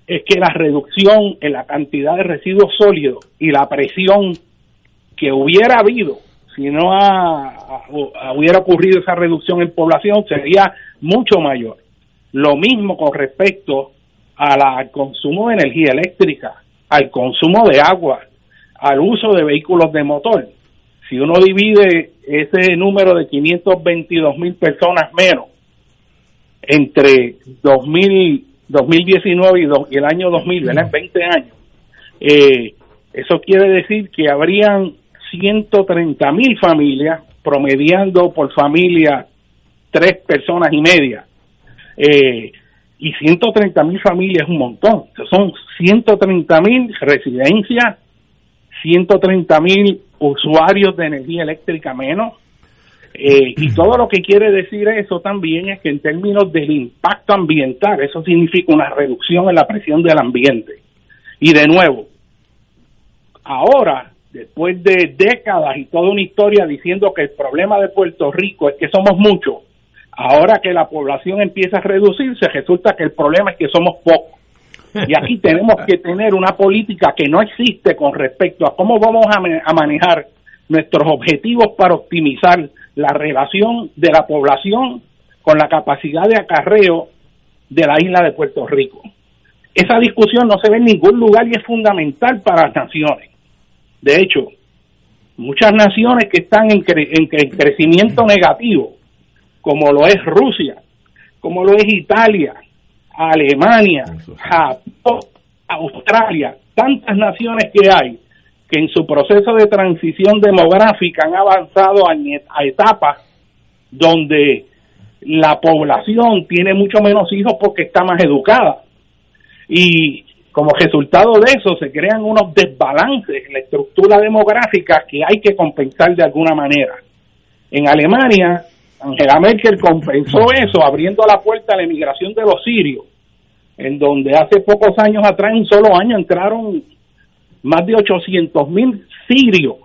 es que la reducción en la cantidad de residuos sólidos y la presión que hubiera habido si no hubiera ocurrido esa reducción en población sería mucho mayor. Lo mismo con respecto la- al consumo de energía eléctrica, al consumo de agua, al uso de vehículos de motor. si uno divide ese número de 522 mil personas menos entre 2000, 2019 y, do- y el año 2000, ¿verdad? En 20 años, eh, eso quiere decir que habrían 130 mil familias, promediando por familia tres personas y media. Eh, y 130 mil familias es un montón. Son 130 mil residencias, 130 mil usuarios de energía eléctrica menos. Eh, y todo lo que quiere decir eso también es que en términos del impacto ambiental, eso significa una reducción en la presión del ambiente. Y de nuevo, ahora, después de décadas y toda una historia diciendo que el problema de Puerto Rico es que somos muchos, ahora que la población empieza a reducirse, resulta que el problema es que somos pocos. Y aquí tenemos que tener una política que no existe con respecto a cómo vamos a, ma- a manejar nuestros objetivos para optimizar la relación de la población con la capacidad de acarreo de la isla de Puerto Rico. Esa discusión no se ve en ningún lugar y es fundamental para las naciones. De hecho, muchas naciones que están en cre- en crecimiento negativo, como lo es Rusia, como lo es Italia, Alemania, Japón, Australia, tantas naciones que hay que en su proceso de transición demográfica han avanzado a, etapas donde la población tiene mucho menos hijos porque está más educada. Y como resultado de eso se crean unos desbalances en la estructura demográfica que hay que compensar de alguna manera. En Alemania, Angela Merkel compensó eso abriendo la puerta a la emigración de los sirios, en donde hace pocos años atrás, en un solo año, entraron más de 800 mil sirios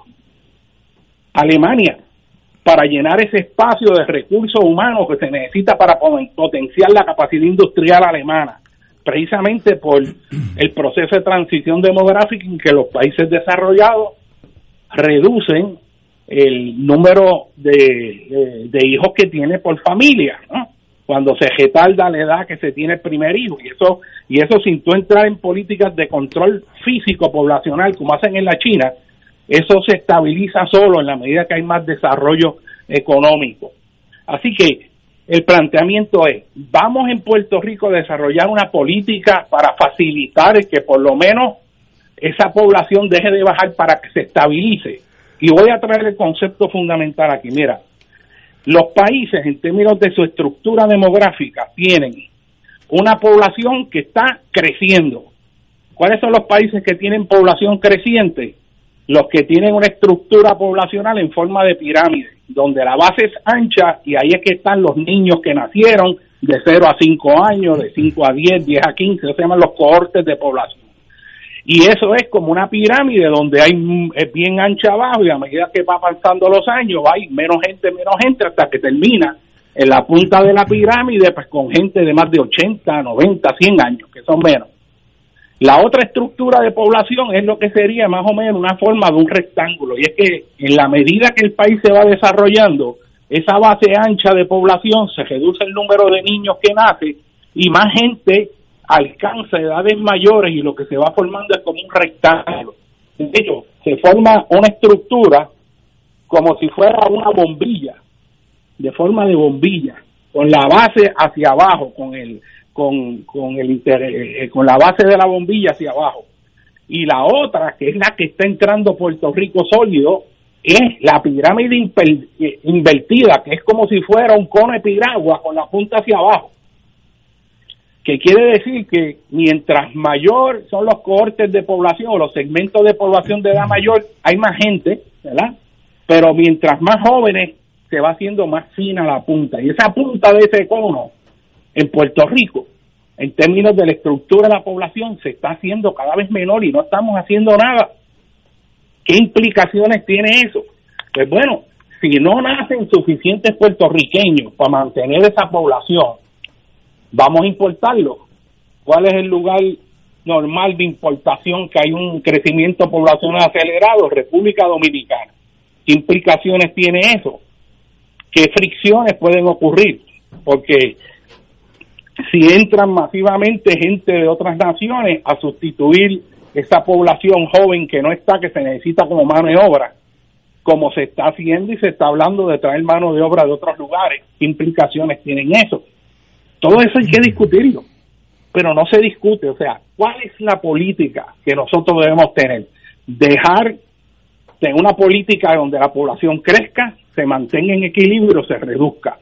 a Alemania para llenar ese espacio de recursos humanos que se necesita para poten- potenciar la capacidad industrial alemana, precisamente por el proceso de transición demográfica en que los países desarrollados reducen el número de, hijos que tiene por familia, cuando se retarda la edad que se tiene el primer hijo. Y eso y eso sin entrar en políticas de control físico poblacional como hacen en la China eso se estabiliza solo en la medida que hay más desarrollo económico. Así que el planteamiento es vamos en Puerto Rico a desarrollar una política para facilitar que por lo menos esa población deje de bajar para que se estabilice y voy a traer el concepto fundamental aquí mira los países en términos de su estructura demográfica tienen una población que está creciendo. ¿Cuáles son los países que tienen población creciente? Los que tienen una estructura poblacional en forma de pirámide, donde la base es ancha y ahí es que están los niños que nacieron de 0 a 5 años, de 5 a 10, 10 a 15, eso se llaman los cohortes de población. Y eso es como una pirámide donde hay mm, es bien ancha abajo y a medida que va pasando los años hay menos gente, menos gente hasta que termina en la punta de la pirámide pues con gente de más de 80, 90, 100 años, que son menos. La otra estructura de población es lo que sería más o menos una forma de un rectángulo y es que en la medida que el país se va desarrollando, esa base ancha de población se reduce el número de niños que nace y más gente alcanza edades mayores y lo que se va formando es como un rectángulo. De hecho, se forma una estructura como si fuera una bombilla, de forma de bombilla, con la base hacia abajo, con el con, con el eh, con la base de la bombilla hacia abajo. Y la otra, que es la que está entrando Puerto Rico sólido, es la pirámide eh, invertida, que es como si fuera un cono de piragua con la punta hacia abajo que quiere decir que mientras mayor son los cohortes de población o los segmentos de población de edad mayor, hay más gente, ¿verdad? Pero mientras más jóvenes, se va haciendo más fina la punta. Y esa punta de ese cono, en Puerto Rico, en términos de la estructura de la población, se está haciendo cada vez menor y no estamos haciendo nada. ¿Qué implicaciones tiene eso? Pues bueno, si no nacen suficientes puertorriqueños para mantener esa población, vamos a importarlo. ¿Cuál es el lugar normal de importación que hay un crecimiento poblacional acelerado? República Dominicana. ¿Qué implicaciones tiene eso? ¿Qué fricciones pueden ocurrir? Porque si entran masivamente gente de otras naciones a sustituir esa población joven que no está, que se necesita como mano de obra, como se está haciendo y se está hablando de traer mano de obra de otros lugares. ¿Qué implicaciones tienen eso? Todo eso hay que discutirlo, pero no se discute. O sea, ¿cuál es la política que nosotros debemos tener? Dejar de una política donde la población crezca, se mantenga en equilibrio, se reduzca.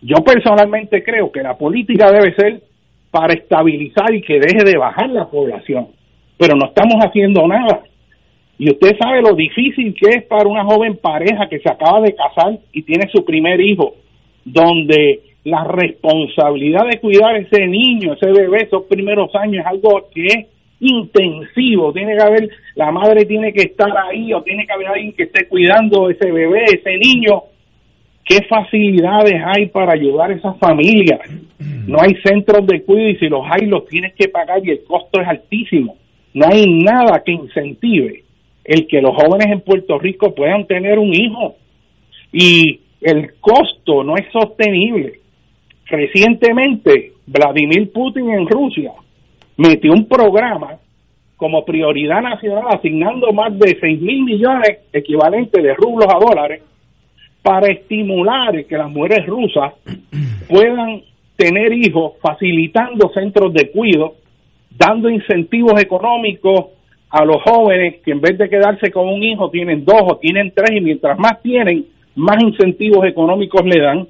Yo personalmente creo que la política debe ser para estabilizar y que deje de bajar la población, pero no estamos haciendo nada. Y usted sabe lo difícil que es para una joven pareja que se acaba de casar y tiene su primer hijo, donde la responsabilidad de cuidar ese niño, ese bebé, esos primeros años es algo que es intensivo, tiene que haber, la madre tiene que estar ahí o tiene que haber alguien que esté cuidando ese bebé, ese niño. ¿Qué facilidades hay para ayudar a esas familias? No hay centros de cuidado y si los hay los tienes que pagar y el costo es altísimo. No hay nada que incentive el que los jóvenes en Puerto Rico puedan tener un hijo. Y el costo no es sostenible. Recientemente, Vladimir Putin en Rusia metió un programa como prioridad nacional asignando más de 6 mil millones equivalentes de rublos a dólares para estimular que las mujeres rusas puedan tener hijos, facilitando centros de cuidado, dando incentivos económicos a los jóvenes que en vez de quedarse con un hijo tienen dos o tienen tres y mientras más tienen, más incentivos económicos le dan,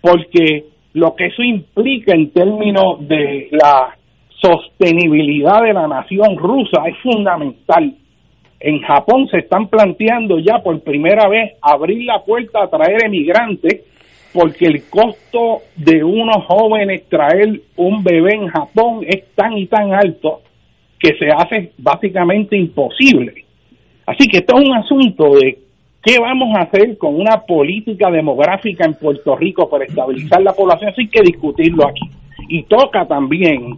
porque lo que eso implica en términos de la sostenibilidad de la nación rusa es fundamental. En Japón se están planteando ya por primera vez abrir la puerta a traer emigrantes porque el costo de unos jóvenes traer un bebé en Japón es tan y tan alto que se hace básicamente imposible. Así que esto es un asunto de qué vamos a hacer con una política demográfica en Puerto Rico para estabilizar la población, así que discutirlo aquí. Y toca también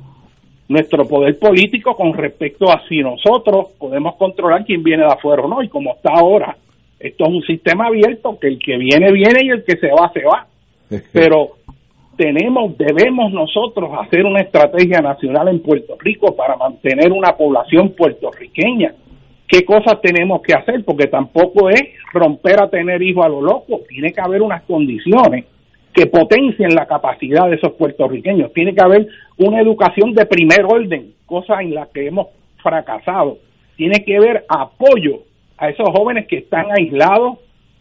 nuestro poder político con respecto a si nosotros podemos controlar quién viene de afuera o no, y como está ahora, esto es un sistema abierto que el que viene, viene y el que se va, se va. Pero tenemos, debemos nosotros hacer una estrategia nacional en Puerto Rico para mantener una población puertorriqueña. ¿Qué cosas tenemos que hacer? Porque tampoco es romper a tener hijos a lo loco, tiene que haber unas condiciones que potencien la capacidad de esos puertorriqueños. Tiene que haber una educación de primer orden, cosa en la que hemos fracasado. Tiene que haber apoyo a esos jóvenes que están aislados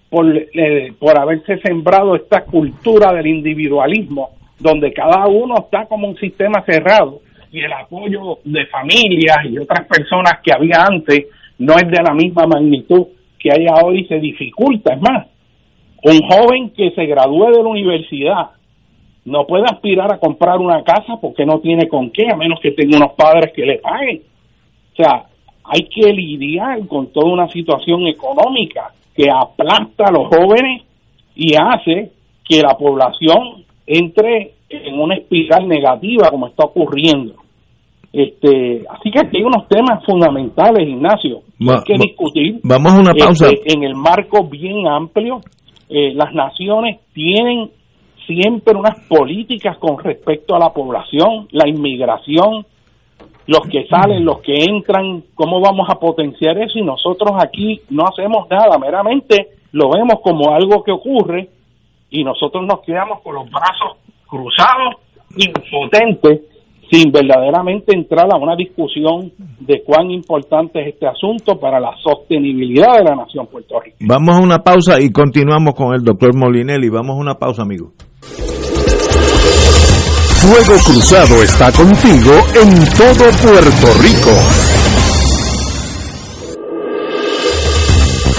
por, eh, por haberse sembrado esta cultura del individualismo, donde cada uno está como un sistema cerrado y el apoyo de familias y otras personas que había antes no es de la misma magnitud que hay ahora y se dificulta. Es más, un joven que se gradúe de la universidad no puede aspirar a comprar una casa porque no tiene con qué, a menos que tenga unos padres que le paguen. O sea, hay que lidiar con toda una situación económica que aplasta a los jóvenes y hace que la población entre en una espiral negativa como está ocurriendo. Este, así que hay unos temas fundamentales, Ignacio, que hay que discutir. Vamos a una pausa. Este, en el marco bien amplio, eh, las naciones tienen siempre unas políticas con respecto a la población, la inmigración, los que salen, los que entran, cómo vamos a potenciar eso y nosotros aquí no hacemos nada, meramente lo vemos como algo que ocurre y nosotros nos quedamos con los brazos cruzados, impotentes, sin verdaderamente entrar a una discusión de cuán importante es este asunto para la sostenibilidad de la nación Puerto Rico. Vamos a una pausa y continuamos con el doctor Molinelli. Vamos a una pausa, amigos. Fuego Cruzado está contigo en todo Puerto Rico.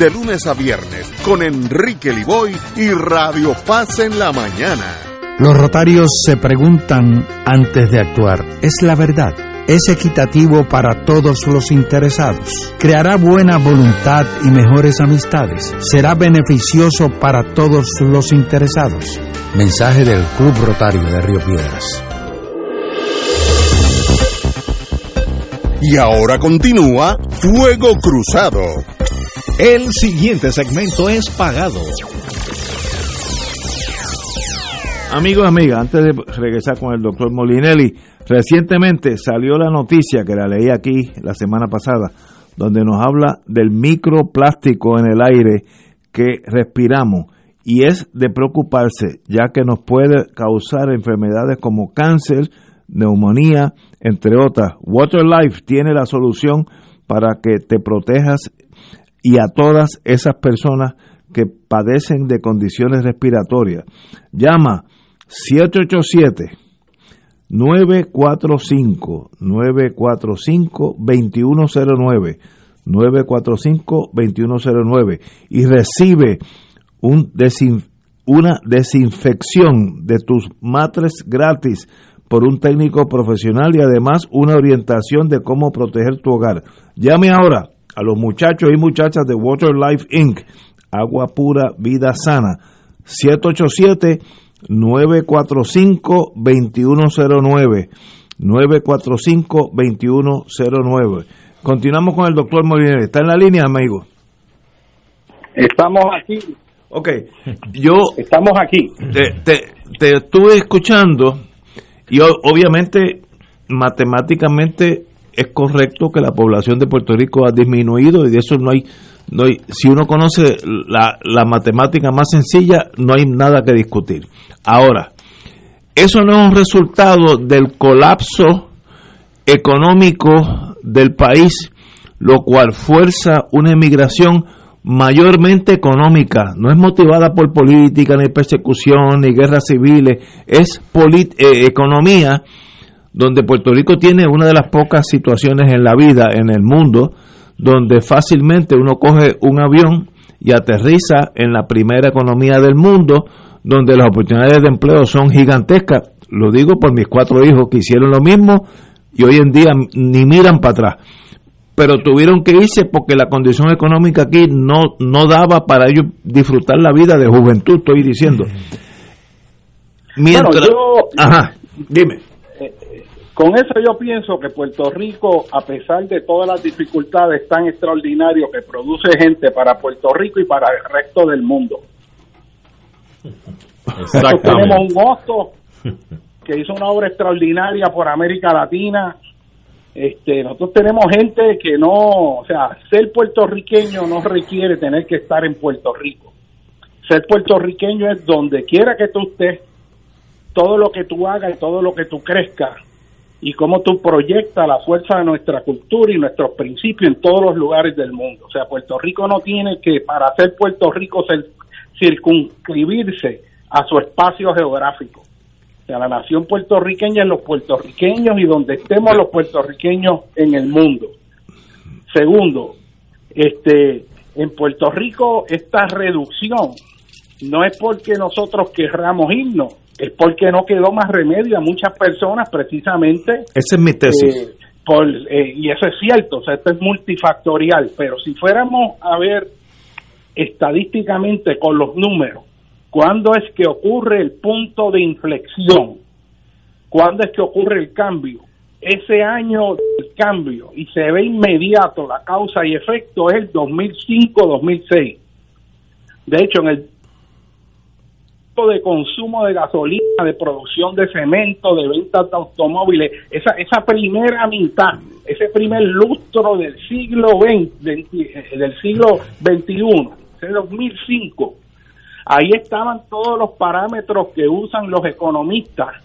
de lunes a viernes con Enrique Liboy y Radio Paz en la mañana. Los rotarios se preguntan antes de actuar, ¿es la verdad? ¿Es equitativo para todos los interesados? ¿Creará buena voluntad y mejores amistades? ¿Será beneficioso para todos los interesados? Mensaje del Club Rotario de Río Piedras. Y ahora continúa Fuego Cruzado. El siguiente segmento es pagado. Amigos, amigas, antes de regresar con el doctor Molinelli, recientemente salió la noticia que la leí aquí la semana pasada, donde nos habla del microplástico en el aire que respiramos y es de preocuparse, ya que nos puede causar enfermedades como cáncer, neumonía, entre otras. Water Life tiene la solución para que te protejas y a todas esas personas que padecen de condiciones respiratorias. Llama 787 945 945 2109 945 2109 y recibe una desinfección de tus matres gratis por un técnico profesional y además una orientación de cómo proteger tu hogar. Llame ahora a los muchachos y muchachas de Water Life Inc. Agua pura, vida sana. 787 945 2109 945 2109. Continuamos con el doctor Molinero. ¿Está en la línea, amigo? Estamos aquí. Ok, yo... Estamos aquí. Te, te, te estuve escuchando y obviamente matemáticamente es correcto que la población de Puerto Rico ha disminuido y de eso no hay, no hay si uno conoce la, la matemática más sencilla, no hay nada que discutir. Ahora, eso no es un resultado del colapso económico del país, lo cual fuerza una emigración mayormente económica, no es motivada por política, ni persecución, ni guerras civiles, es polit- eh, economía donde Puerto Rico tiene una de las pocas situaciones en la vida, en el mundo, donde fácilmente uno coge un avión y aterriza en la primera economía del mundo, donde las oportunidades de empleo son gigantescas. Lo digo por mis cuatro hijos que hicieron lo mismo y hoy en día ni miran para atrás. Pero tuvieron que irse porque la condición económica aquí no, no daba para ellos disfrutar la vida de juventud, estoy diciendo. Mientras, Bueno, yo- Ajá, dime. Con eso yo pienso que Puerto Rico, a pesar de todas las dificultades tan extraordinarias que produce gente para Puerto Rico y para el resto del mundo. Nosotros tenemos un Hosto que hizo una obra extraordinaria por América Latina. Este, nosotros tenemos gente que no, o sea, ser puertorriqueño no requiere tener que estar en Puerto Rico. Ser puertorriqueño es donde quiera que tú estés, todo lo que tú hagas y todo lo que tú crezcas y cómo tú proyectas la fuerza de nuestra cultura y nuestros principios en todos los lugares del mundo. O sea, Puerto Rico no tiene que, para ser Puerto Rico, circunscribirse a su espacio geográfico. O sea, la nación puertorriqueña es los puertorriqueños y donde estemos los puertorriqueños en el mundo. Segundo, este, en Puerto Rico esta reducción no es porque nosotros querramos irnos, es porque no quedó más remedio a muchas personas precisamente Esa es mi tesis. eh, por, eh, y eso es cierto, o sea, esto es multifactorial, pero si fuéramos a ver estadísticamente con los números, ¿cuándo es que ocurre el punto de inflexión? ¿Cuándo es que ocurre el cambio? Ese año del cambio y se ve inmediato la causa y efecto es el 2005-2006. De hecho, en el de consumo de gasolina, de producción de cemento, de ventas de automóviles, esa, esa primera mitad ese primer lustro del siglo XX, del siglo XXI, ese 2005, ahí estaban todos los parámetros que usan los economistas,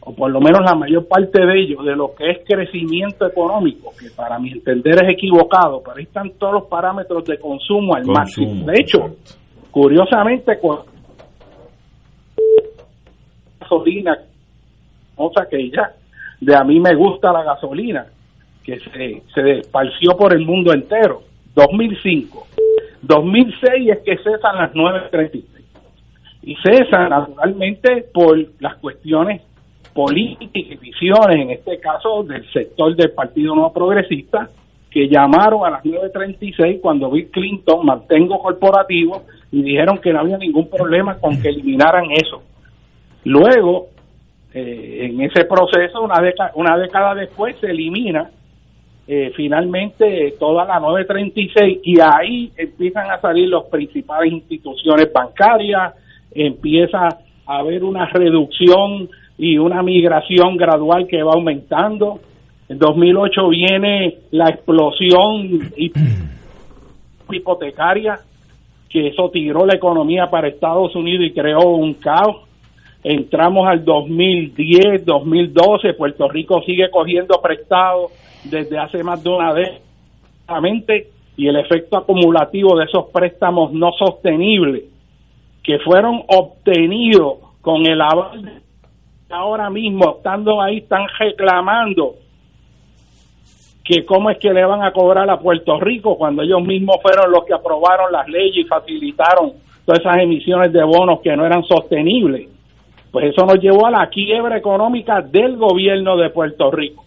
o por lo menos la mayor parte de ellos, de lo que es crecimiento económico, que para mi entender es equivocado, pero ahí están todos los parámetros de consumo al máximo. De hecho, curiosamente, gasolina, cosa que ya de a mí me gusta la gasolina, que se, se esparció por el mundo entero. 2005. 2006 es que cesan las 9.36. Y cesan naturalmente por las cuestiones políticas y visiones, en este caso del sector del Partido No Progresista, que llamaron a las 9.36 cuando Bill Clinton mantengo corporativo y dijeron que no había ningún problema con que eliminaran eso. Luego, eh, en ese proceso, una década, después, se elimina eh, finalmente toda la 936 y ahí empiezan a salir las principales instituciones bancarias, empieza a haber una reducción y una migración gradual que va aumentando. En 2008 viene la explosión hipotecaria, que eso tiró la economía para Estados Unidos y creó un caos. Entramos al 2010, 2012, Puerto Rico sigue cogiendo prestado desde hace más de una década y el efecto acumulativo de esos préstamos no sostenibles que fueron obtenidos con el aval ahora mismo estando ahí están reclamando que cómo es que le van a cobrar a Puerto Rico cuando ellos mismos fueron los que aprobaron las leyes y facilitaron todas esas emisiones de bonos que no eran sostenibles. Pues eso nos llevó a la quiebra económica del gobierno de Puerto Rico.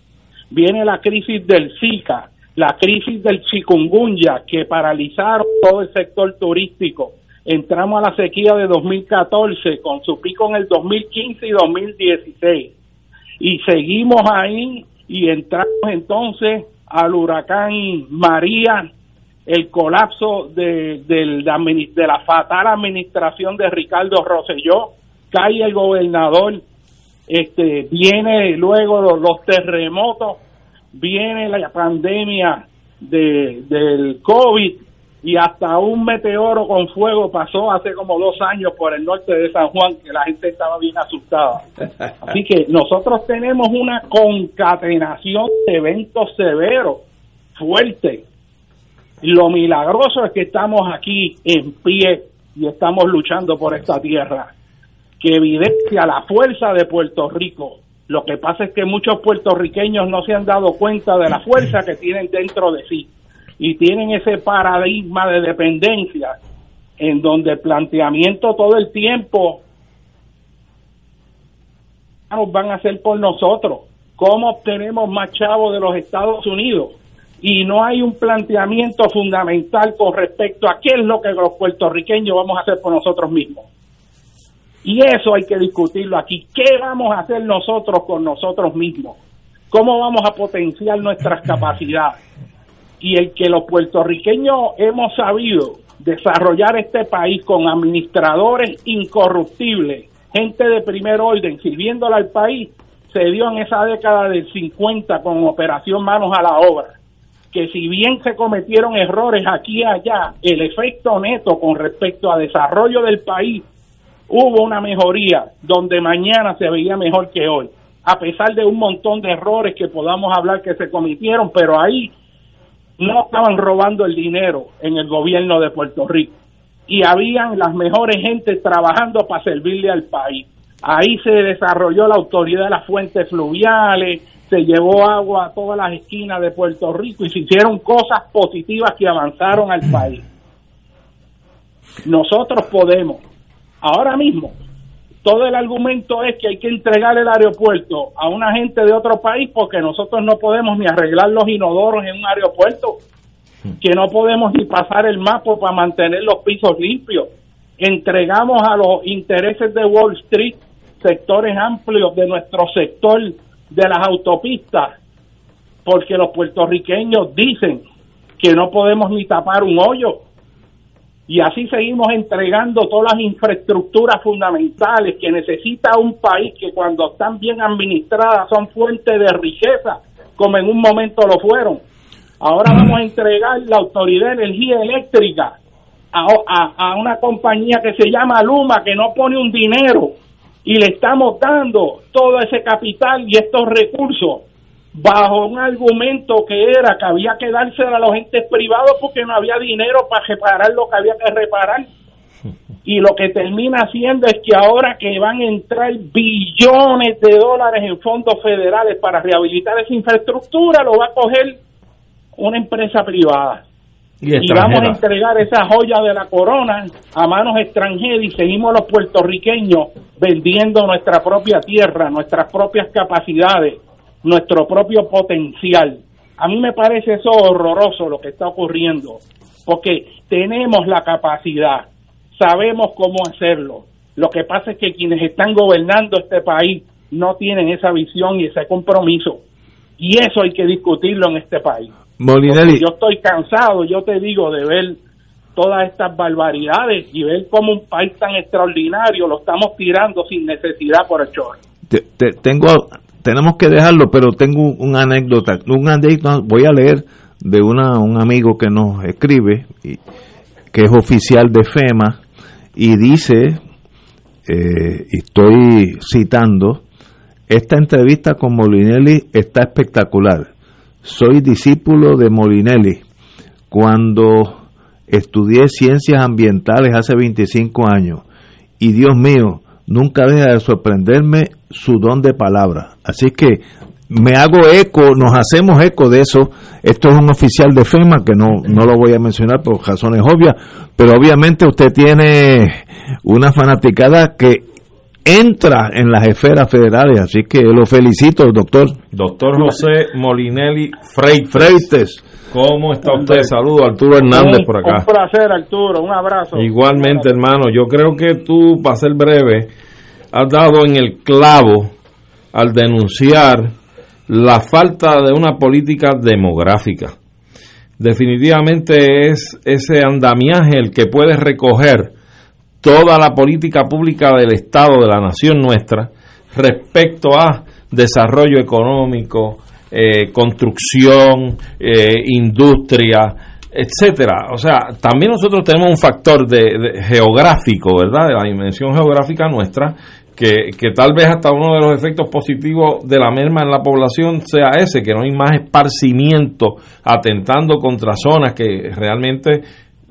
Viene la crisis del Zika, la crisis del chikungunya que paralizaron todo el sector turístico entramos a la sequía de 2014 con su pico en el 2015 y 2016 y seguimos ahí y entramos entonces al huracán María, el colapso de, de la fatal administración de Ricardo Rosselló, cae el gobernador, este, viene luego los, terremotos, viene la pandemia de, del COVID y hasta un meteoro con fuego pasó hace como dos años por el norte de San Juan, que la gente estaba bien asustada. Así que nosotros tenemos una concatenación de eventos severos, fuertes. Lo milagroso es que estamos aquí en pie y estamos luchando por esta tierra, que evidencia la fuerza de Puerto Rico. Lo que pasa es que muchos puertorriqueños no se han dado cuenta de la fuerza que tienen dentro de sí y tienen ese paradigma de dependencia en donde el planteamiento todo el tiempo van a hacer por nosotros, cómo obtenemos más chavos de los Estados Unidos y no hay un planteamiento fundamental con respecto a qué es lo que los puertorriqueños vamos a hacer por nosotros mismos. Y eso hay que discutirlo aquí. ¿Qué vamos a hacer nosotros con nosotros mismos? ¿Cómo vamos a potenciar nuestras capacidades? y el que los puertorriqueños hemos sabido desarrollar este país con administradores incorruptibles, gente de primer orden, sirviéndole al país, se dio en esa década del 50 con Operación Manos a la Obra, que si bien se cometieron errores aquí y allá, el efecto neto con respecto a desarrollo del país, hubo una mejoría donde mañana se veía mejor que hoy, a pesar de un montón de errores que podamos hablar que se cometieron, pero ahí no estaban robando el dinero en el gobierno de Puerto Rico y habían las mejores gentes trabajando para servirle al país. Ahí se desarrolló la autoridad de las fuentes fluviales, se llevó agua a todas las esquinas de Puerto Rico y se hicieron cosas positivas que avanzaron al país. Nosotros podemos, ahora mismo, todo el argumento es que hay que entregar el aeropuerto a una gente de otro país porque nosotros no podemos ni arreglar los inodoros en un aeropuerto, que no podemos ni pasar el mapa para mantener los pisos limpios. Entregamos a los intereses de Wall Street sectores amplios de nuestro sector de las autopistas, porque los puertorriqueños dicen que no podemos ni tapar un hoyo y así seguimos entregando todas las infraestructuras fundamentales que necesita un país que cuando están bien administradas son fuente de riqueza, como en un momento lo fueron. Ahora vamos a entregar la Autoridad de Energía Eléctrica a, a- a una compañía que se llama Luma, que no pone un dinero, y le estamos dando todo ese capital y estos recursos bajo un argumento que era que había que dárselo a los entes privados porque no había dinero para reparar lo que había que reparar. Y lo que termina haciendo es que ahora que van a entrar billones de dólares en fondos federales para rehabilitar esa infraestructura, lo va a coger una empresa privada. Y Y vamos a entregar esa joya de la corona a manos extranjeras y seguimos los puertorriqueños vendiendo nuestra propia tierra, nuestras propias capacidades, nuestro propio potencial. A mí me parece eso horroroso lo que está ocurriendo, porque tenemos la capacidad, sabemos cómo hacerlo. Lo que pasa es que quienes están gobernando este país no tienen esa visión y ese compromiso. Y eso hay que discutirlo en este país. Molinelli, yo estoy cansado, yo te digo, de ver todas estas barbaridades y ver cómo un país tan extraordinario lo estamos tirando sin necesidad por el chorro. te- te- tengo, tenemos que dejarlo, pero tengo un- una anécdota. Voy a leer de una, un amigo que nos escribe, y- que es oficial de FEMA, y dice, eh, estoy citando, esta entrevista con Molinelli está espectacular. Soy discípulo de Molinelli. Cuando estudié ciencias ambientales hace 25 años, y Dios mío, nunca deja de sorprenderme su don de palabra. Así que me hago eco, nos hacemos eco de eso. Esto es un oficial de FEMA que no, no lo voy a mencionar por razones obvias, pero obviamente usted tiene una fanaticada que entra en las esferas federales, así que lo felicito, doctor. Doctor José Molinelli Freites. Freites. ¿Cómo está usted? Saludo Arturo Hernández un, por un acá. placer, Arturo, un abrazo. Igualmente, hermano, yo creo que tú, para ser breve, has dado en el clavo al denunciar la falta de una política demográfica. Definitivamente es ese andamiaje el que puede recoger toda la política pública del Estado, de la nación nuestra, respecto a desarrollo económico, eh, construcción, eh, industria, etcétera. O sea, también nosotros tenemos un factor de, geográfico, ¿verdad? De la dimensión geográfica nuestra, que, que tal vez hasta uno de los efectos positivos de la merma en la población sea ese, que no hay más esparcimiento atentando contra zonas que realmente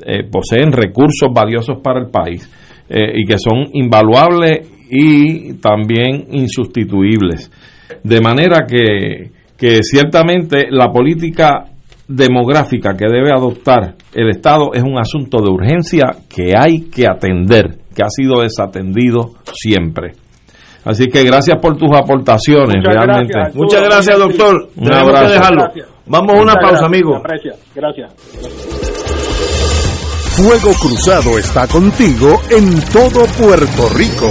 eh, poseen recursos valiosos para el país y que son invaluables y también insustituibles. De manera que, que ciertamente la política demográfica que debe adoptar el Estado es un asunto de urgencia que hay que atender, que ha sido desatendido siempre. Así que gracias por tus aportaciones, Muchas realmente. gracias. Muchas gracias, doctor. Un abrazo. que dejarlo. Gracias. Vamos a una Muchas pausa, gracias, amigo. Gracias, gracias. Fuego Cruzado está contigo en todo Puerto Rico.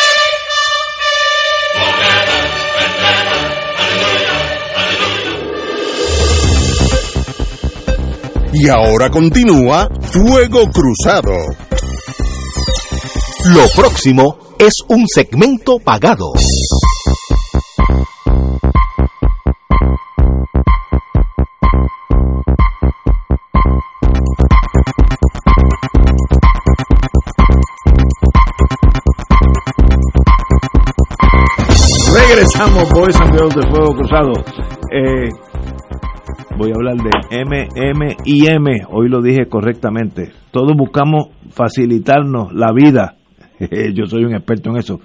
Y ahora continúa Fuego Cruzado. Lo próximo es un segmento pagado. Regresamos, Boys and Girls de Fuego Cruzado. Eh, voy a hablar de M, M y M. Hoy lo dije correctamente. Todos buscamos facilitarnos la vida. Yo soy un experto en eso.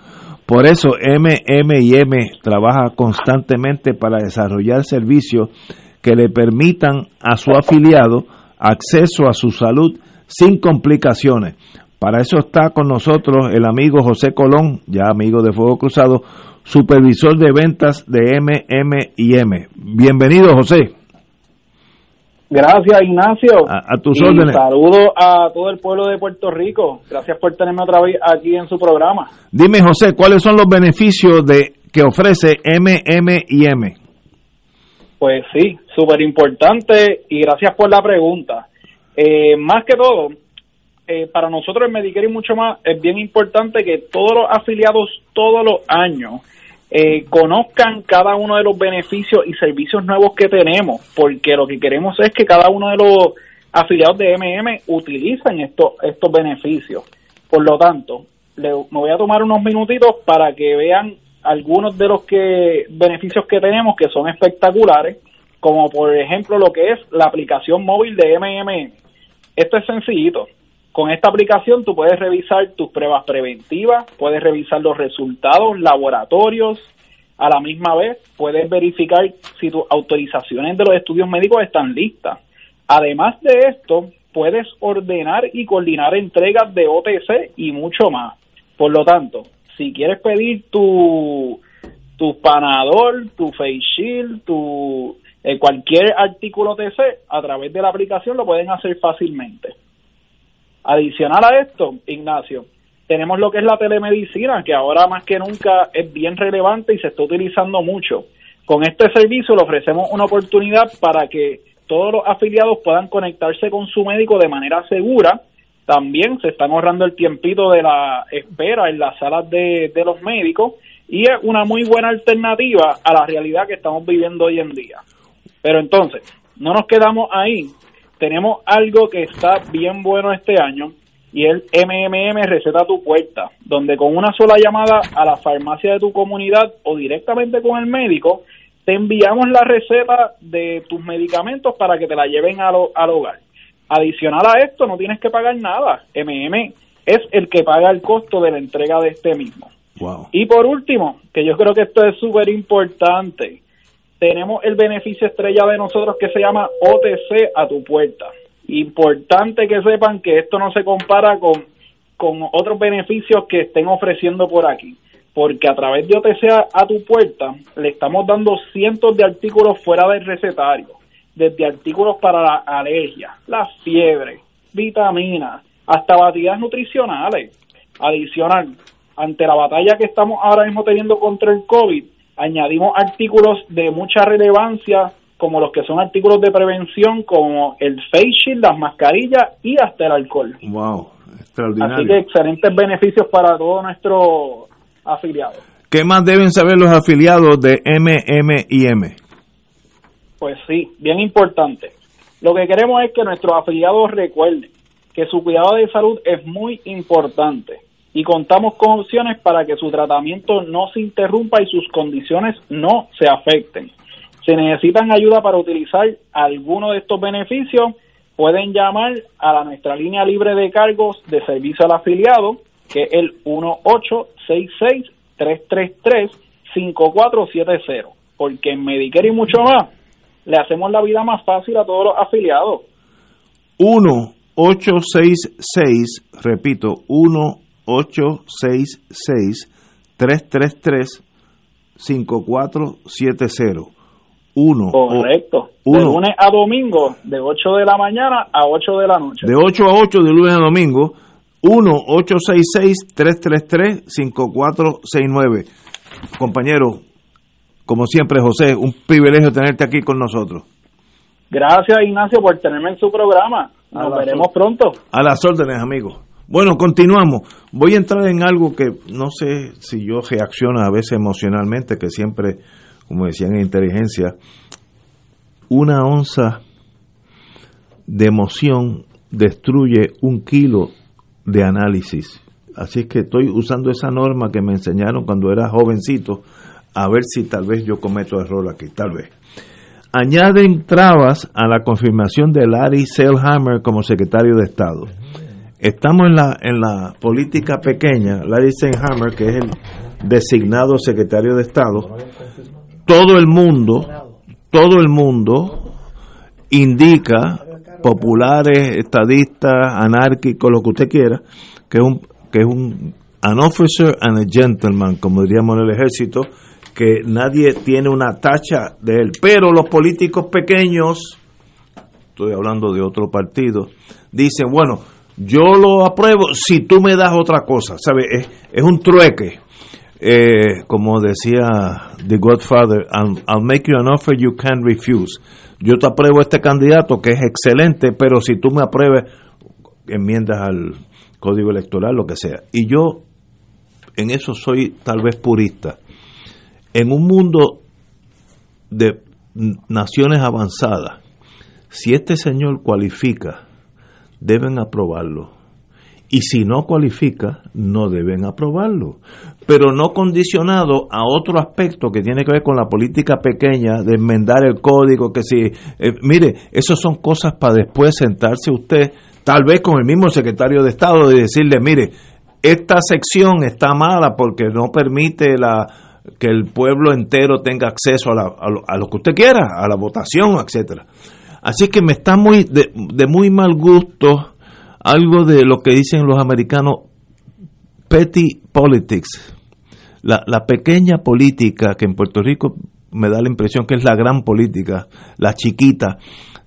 Por eso M, M y M trabaja constantemente para desarrollar servicios que le permitan a su afiliado acceso a su salud sin complicaciones. Para eso está con nosotros el amigo José Colón, ya amigo de Fuego Cruzado, supervisor de ventas de MM y M. Bienvenido, José. Gracias, Ignacio. A, a tus y órdenes. Saludo a todo el pueblo de Puerto Rico. Gracias por tenerme otra vez aquí en su programa. Dime, José, ¿cuáles son los beneficios de que ofrece MM y M? Pues sí, súper importante y gracias por la pregunta. Eh, más que todo, eh, para nosotros en Medicare y mucho más, es bien importante que todos los afiliados todos los años eh, conozcan cada uno de los beneficios y servicios nuevos que tenemos, porque lo que queremos es que cada uno de los afiliados de MM utilicen estos, estos beneficios. Por lo tanto, le, me voy a tomar unos minutitos para que vean algunos de los que beneficios que tenemos que son espectaculares, como por ejemplo lo que es la aplicación móvil de MMM. Esto es sencillito. Con esta aplicación tú puedes revisar tus pruebas preventivas, puedes revisar los resultados laboratorios, a la misma vez puedes verificar si tus autorizaciones de los estudios médicos están listas. Además de esto, puedes ordenar y coordinar entregas de OTC y mucho más. Por lo tanto, si quieres pedir tu, tu panador, tu face shield, tu eh, cualquier artículo OTC a través de la aplicación lo pueden hacer fácilmente. Adicional a esto, Ignacio, tenemos lo que es la telemedicina, que ahora más que nunca es bien relevante y se está utilizando mucho. Con este servicio le ofrecemos una oportunidad para que todos los afiliados puedan conectarse con su médico de manera segura. También se están ahorrando el tiempito de la espera en las salas de, de los médicos y es una muy buena alternativa a la realidad que estamos viviendo hoy en día. Pero entonces, no nos quedamos ahí. Tenemos algo que está bien bueno este año y es MMM Receta a tu puerta, donde con una sola llamada a la farmacia de tu comunidad o directamente con el médico, te enviamos la receta de tus medicamentos para que te la lleven al, al hogar. Adicional a esto, no tienes que pagar nada. MM es el que paga el costo de la entrega de este mismo. Wow. Y por último, que yo creo que esto es súper importante, tenemos el beneficio estrella de nosotros que se llama OTC a tu puerta. Importante que sepan que esto no se compara con, con otros beneficios que estén ofreciendo por aquí, porque a través de OTC a, a tu puerta le estamos dando cientos de artículos fuera del recetario, desde artículos para la alergia, la fiebre, vitaminas, hasta batidas nutricionales. Adicional, ante la batalla que estamos ahora mismo teniendo contra el COVID, añadimos artículos de mucha relevancia, como los que son artículos de prevención, como el face shield, las mascarillas y hasta el alcohol. Wow, Así extraordinario. que excelentes beneficios para todos nuestros afiliados. ¿Qué más deben saber los afiliados de MM y M? Pues sí, bien importante. Lo que queremos es que nuestros afiliados recuerden que su cuidado de salud es muy importante y contamos con opciones para que su tratamiento no se interrumpa y sus condiciones no se afecten. Si necesitan ayuda para utilizar alguno de estos beneficios, pueden llamar a nuestra línea libre de cargos de servicio al afiliado, que es el 1866-333-5470, porque en Medicare y mucho más le hacemos la vida más fácil a todos los afiliados. 1-866, repito, 1-866-333-5470. 1. Correcto. De uno. lunes a domingo, de 8 de la mañana a 8 de la noche. De 8 a 8 de lunes a domingo. 1-866-333-5469. Compañero, como siempre, José, un privilegio tenerte aquí con nosotros. Gracias, Ignacio, por tenerme en su programa. Nos veremos pronto. A las órdenes, amigos. Bueno, continuamos. Voy a entrar en algo que no sé si yo reacciono a veces emocionalmente, que siempre, como decían en inteligencia, una onza de emoción destruye un kilo de análisis. Así es que estoy usando esa norma que me enseñaron cuando era jovencito, a ver si tal vez yo cometo error aquí, tal vez. Añaden trabas a la confirmación de Larry Selhammer como secretario de Estado. Estamos en la, en la política pequeña, Larry Selhammer, que es el designado secretario de Estado, todo el mundo, todo el mundo indica, populares, estadistas, anárquicos, lo que usted quiera, que es un, que es un an officer and a gentleman, como diríamos en el ejército, que nadie tiene una tacha de él. Pero los políticos pequeños, estoy hablando de otro partido, dicen, bueno, yo lo apruebo si tú me das otra cosa, ¿sabe? Es, es un trueque. Eh, como decía The Godfather, I'll, I'll make you an offer you can't refuse. Yo te apruebo este candidato que es excelente, pero si tú me apruebes enmiendas al código electoral, lo que sea. Y yo en eso soy tal vez purista. En un mundo de naciones avanzadas, si este señor cualifica, deben aprobarlo. Y si no cualifica, no deben aprobarlo. Pero no condicionado a otro aspecto que tiene que ver con la política pequeña, de enmendar el código, que si... eh, mire, eso son cosas para después sentarse usted, tal vez con el mismo secretario de Estado, y decirle, mire, esta sección está mala porque no permite la que el pueblo entero tenga acceso a, la- a lo, a lo que usted quiera, a la votación, etcétera. Así que me está muy de, muy mal gusto algo de lo que dicen los americanos petty politics, la, pequeña política que en Puerto Rico me da la impresión que es la gran política, la chiquita,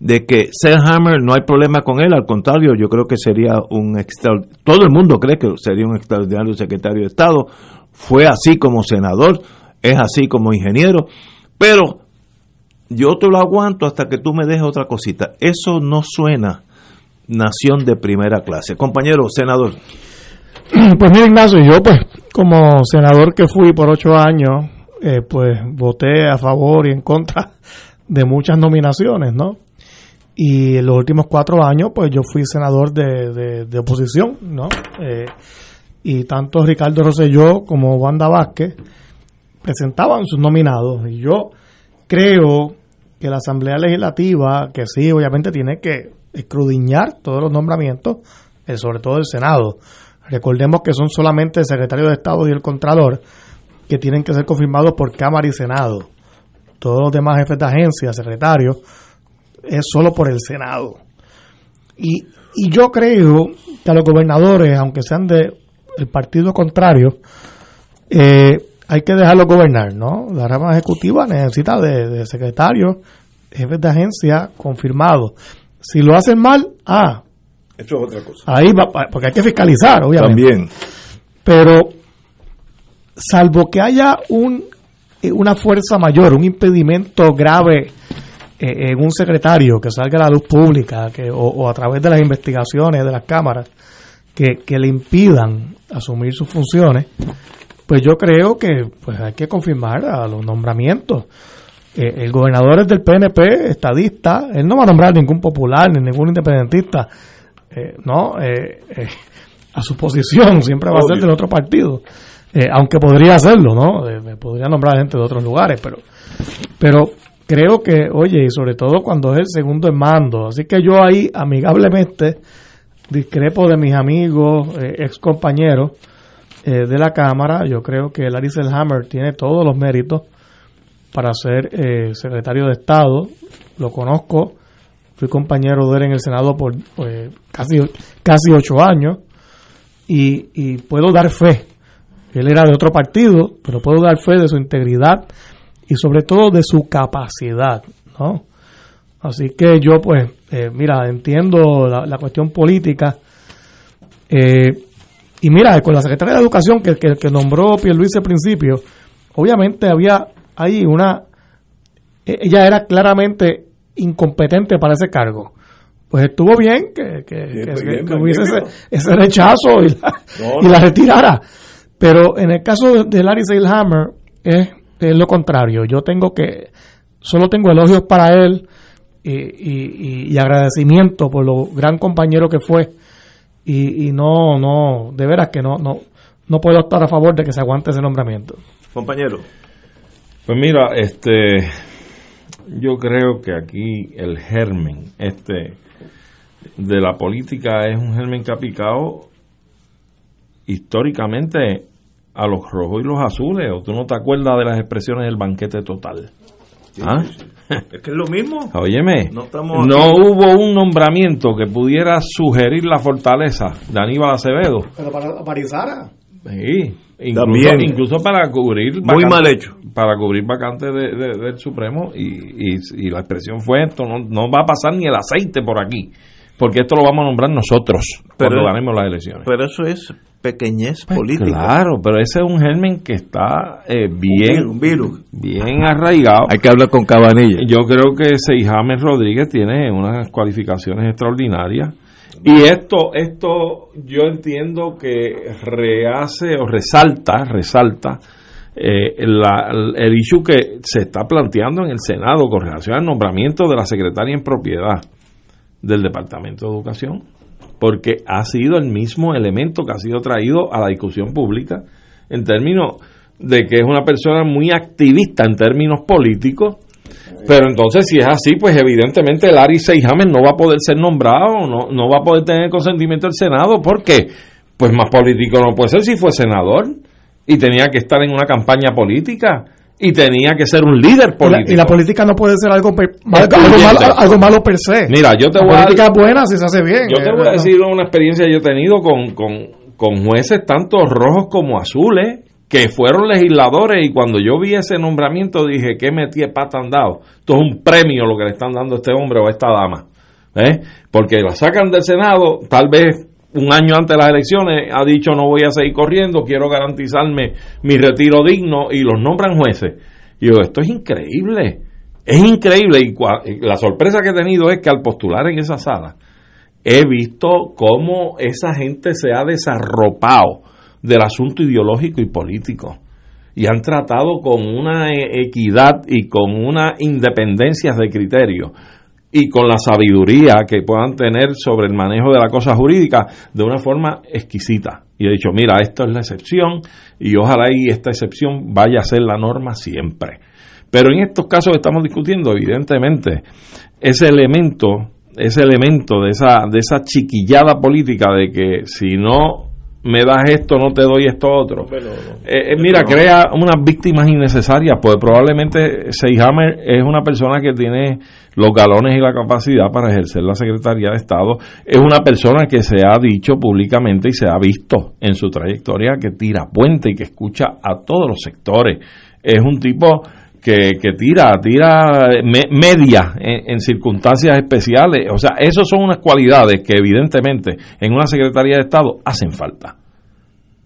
de que Selhammer no hay problema con él, al contrario, yo creo que sería un extra, todo el mundo cree que sería un extraordinario secretario de Estado, fue así como senador, es así como ingeniero, pero yo te lo aguanto hasta que tú me dejes otra cosita. Eso no suena nación de primera clase. Compañero, senador. Pues mira, Ignacio, yo pues como senador que fui por ocho años, eh, pues voté a favor y en contra de muchas nominaciones, ¿no? Y en los últimos cuatro años, pues yo fui senador de, de- oposición, ¿no? Eh, y tanto Ricardo Rosselló como Wanda Vázquez presentaban sus nominados. Y yo creo que la Asamblea Legislativa, que sí, obviamente tiene que escrudiñar todos los nombramientos, eh, sobre todo el Senado. Recordemos que son solamente el secretario de Estado y el Contralor que tienen que ser confirmados por Cámara y Senado. Todos los demás jefes de agencia, secretarios, es solo por el Senado. Y, y yo creo que a los gobernadores, aunque sean de el partido contrario, eh, hay que dejarlos gobernar, ¿no? La rama ejecutiva necesita de, de secretarios, jefes de agencia confirmados. Si lo hacen mal, ah, Eso es otra cosa. ahí va, porque hay que fiscalizar, obviamente. También. Pero, salvo que haya un, eh, una fuerza mayor, un impedimento grave eh, en un secretario que salga a la luz pública que, o, o a través de las investigaciones de las cámaras que, que le impidan asumir sus funciones, pues yo creo que pues hay que confirmar a los nombramientos. Eh, el gobernador es del PNP, estadista, él no va a nombrar ningún popular ni ningún independentista, eh, no, eh, eh, a su posición siempre va a ser del otro partido, Eh, aunque podría hacerlo, ¿no? Podría nombrar gente de otros lugares, pero, pero creo que, oye, y sobre todo cuando es el segundo en mando, así que yo ahí amigablemente discrepo de mis amigos, ex compañeros eh, de la Cámara, yo creo que Larry Selhammer tiene todos los méritos para ser eh, secretario de Estado, lo conozco, fui compañero de él en el Senado por pues, casi, casi ocho años y, y puedo dar fe. Él era de otro partido, pero puedo dar fe de su integridad y sobre todo de su capacidad, ¿no? Así que yo, pues, eh, mira, entiendo la, la cuestión política. eh, y mira, con la secretaria de Educación que, que, que nombró Pierluisi al principio, obviamente había ahí una... e- Ella era claramente incompetente para ese cargo. Pues estuvo bien que, que, que- que- bien, que hubiese ese, ese rechazo y la, No, y la retirara. Pero en el caso de, Larry Seilhammer es, es lo contrario. Yo tengo que, solo tengo elogios para él y- y- y agradecimiento por lo gran compañero que fue. Y, y no, no, de veras que no, no, no puedo estar a favor de que se aguante ese nombramiento. Compañero. Pues mira, este, yo creo que aquí el germen, este, de la política es un germen que ha picado históricamente a los rojos y los azules. ¿O tú no te acuerdas de las expresiones del banquete total? ¿Ah? Es que es lo mismo. Óyeme, No estamos no hubo un nombramiento que pudiera sugerir la fortaleza de Aníbal Acevedo. Pero para, para Izara. Sí, incluso, También. incluso para cubrir Muy mal hecho. para cubrir vacantes de- de- del Supremo y, y- y la expresión fue esto no, no va a pasar ni el aceite por aquí porque esto lo vamos a nombrar nosotros Pero- cuando ganemos las elecciones Pero eso es pequeñez Pues política. claro pero ese es un germen que está eh, bien Un virus. bien arraigado Hay que hablar con Cabanilla. yo creo que Seijames Rodríguez tiene unas cualificaciones extraordinarias y esto, esto yo entiendo que rehace o resalta, resalta eh, la- el issue que se está planteando en el Senado con relación al nombramiento de la secretaria en propiedad del Departamento de Educación, porque ha sido el mismo elemento que ha sido traído a la discusión pública en términos de que es una persona muy activista en términos políticos, pero entonces si es así, pues evidentemente Larry Seijames no va a poder ser nombrado, no, no va a poder tener consentimiento del Senado, porque pues más político no puede ser si fue senador y tenía que estar en una campaña política y tenía que ser un líder Y la, político. y la política no puede ser algo, algo, malo, algo malo per se. Mira, yo te la voy a política es buena si se hace bien. Yo te eh, voy a no. decir una experiencia que yo he tenido con, con, con jueces tanto rojos como azules que fueron legisladores y cuando yo vi ese nombramiento dije que metí pata andado. Esto es un premio lo que le están dando a este hombre o a esta dama. ¿eh? Porque la sacan del Senado, tal vez un año antes de las elecciones ha dicho no voy a seguir corriendo, quiero garantizarme mi retiro digno y los nombran jueces. Y yo, esto es increíble. Es increíble y la sorpresa que he tenido es que al postular en esa sala he visto cómo esa gente se ha desarropado del asunto ideológico y político y han tratado con una e- equidad y con una independencia de criterio y con la sabiduría que puedan tener sobre el manejo de la cosa jurídica de una forma exquisita. Y he dicho, mira, esto es la excepción y ojalá y esta excepción vaya a ser la norma siempre. Pero en estos casos que estamos discutiendo, evidentemente, ese elemento, ese elemento de esa, de esa chiquillada política de que si no me das esto, no te doy esto otro. Eh, eh, mira, crea unas víctimas innecesarias, pues probablemente Seyhammer es una persona que tiene los galones y la capacidad para ejercer la Secretaría de Estado. Es una persona que se ha dicho públicamente y se ha visto en su trayectoria que tira puente y que escucha a todos los sectores. Es un tipo que, que tira, tira me- media en, en circunstancias especiales. O sea, esas son unas cualidades que evidentemente en una Secretaría de Estado hacen falta.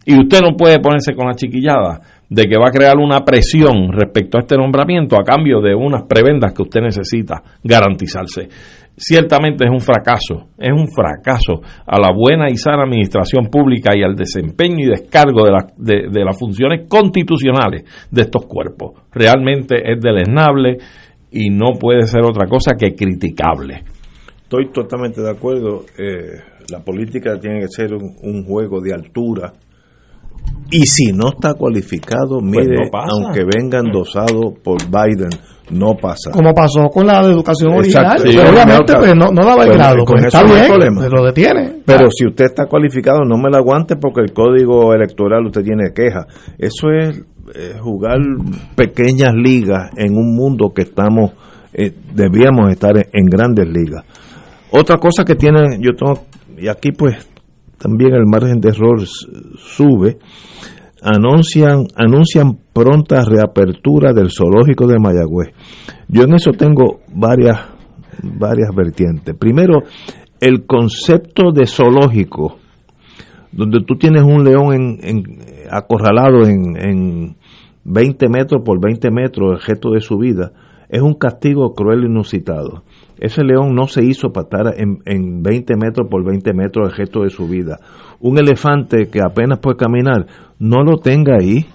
Y usted no puede ponerse con la chiquillada de que va a crear una presión respecto a este nombramiento a cambio de unas prebendas que usted necesita garantizarse. Ciertamente es un fracaso, es un fracaso a la buena y sana administración pública y al desempeño y descargo de, la- de- de las funciones constitucionales de estos cuerpos. Realmente es deleznable y no puede ser otra cosa que criticable. Estoy totalmente de acuerdo. eh, la política tiene que ser un, un juego de altura. Y si no está cualificado, Pues mire, no aunque venga endosado por Biden, no pasa. Como pasó con la de educación original. Sí, pero obviamente no, pues, no, no daba el grado. Pues está bien, se lo detiene. Pero si usted está cualificado, no me lo aguante porque el código electoral usted tiene queja. Eso es eh, jugar pequeñas ligas en un mundo que estamos, eh, debíamos estar en, en grandes ligas. Otra cosa que tienen, yo tengo, y aquí pues también el margen de error sube, anuncian, anuncian pronta reapertura del zoológico de Mayagüez. Yo en eso tengo varias, varias vertientes. Primero, el concepto de zoológico, donde tú tienes un león en, acorralado en, en 20 metros por 20 metros, el resto de su vida, es un castigo cruel e inusitado. ese león no se hizo para estar en, en 20 metros por 20 metros el resto de su vida. Un elefante que apenas puede caminar, no lo tenga ahí.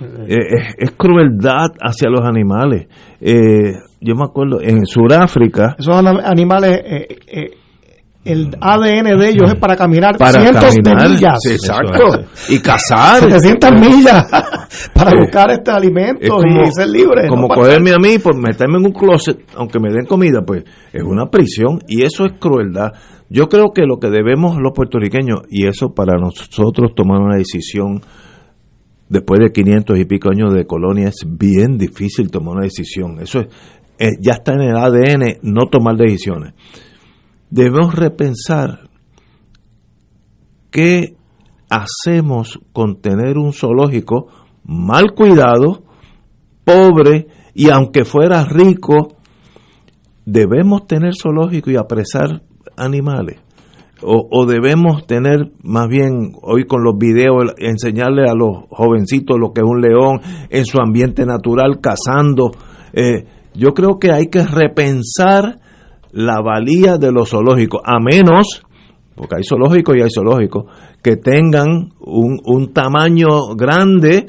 Eh, es, es crueldad hacia los animales. Eh, yo me acuerdo, en Sudáfrica, Esos animales, eh, eh, el ADN de ellos es para caminar para cientos caminar, de millas. sí, exacto, y cazar. 700 millas para buscar este alimento como, y ser libre. como no cogerme a mí por meterme en un closet, aunque me den comida, pues es una prisión y eso es crueldad. Yo creo que lo que debemos los puertorriqueños, y eso para nosotros tomar una decisión después de 500 y pico años de colonia, es bien difícil tomar una decisión. Eso es, eh, ya está en el ADN no tomar decisiones. Debemos repensar qué hacemos con tener un zoológico mal cuidado, pobre, y aunque fuera rico, debemos tener zoológico y apresar animales. O, o debemos tener, más bien, hoy con los videos, enseñarle a los jovencitos lo que es un león en su ambiente natural, cazando. Eh, yo creo que hay que repensar la valía de los zoológicos, a menos, porque hay zoológicos y hay zoológicos, que tengan un, un tamaño grande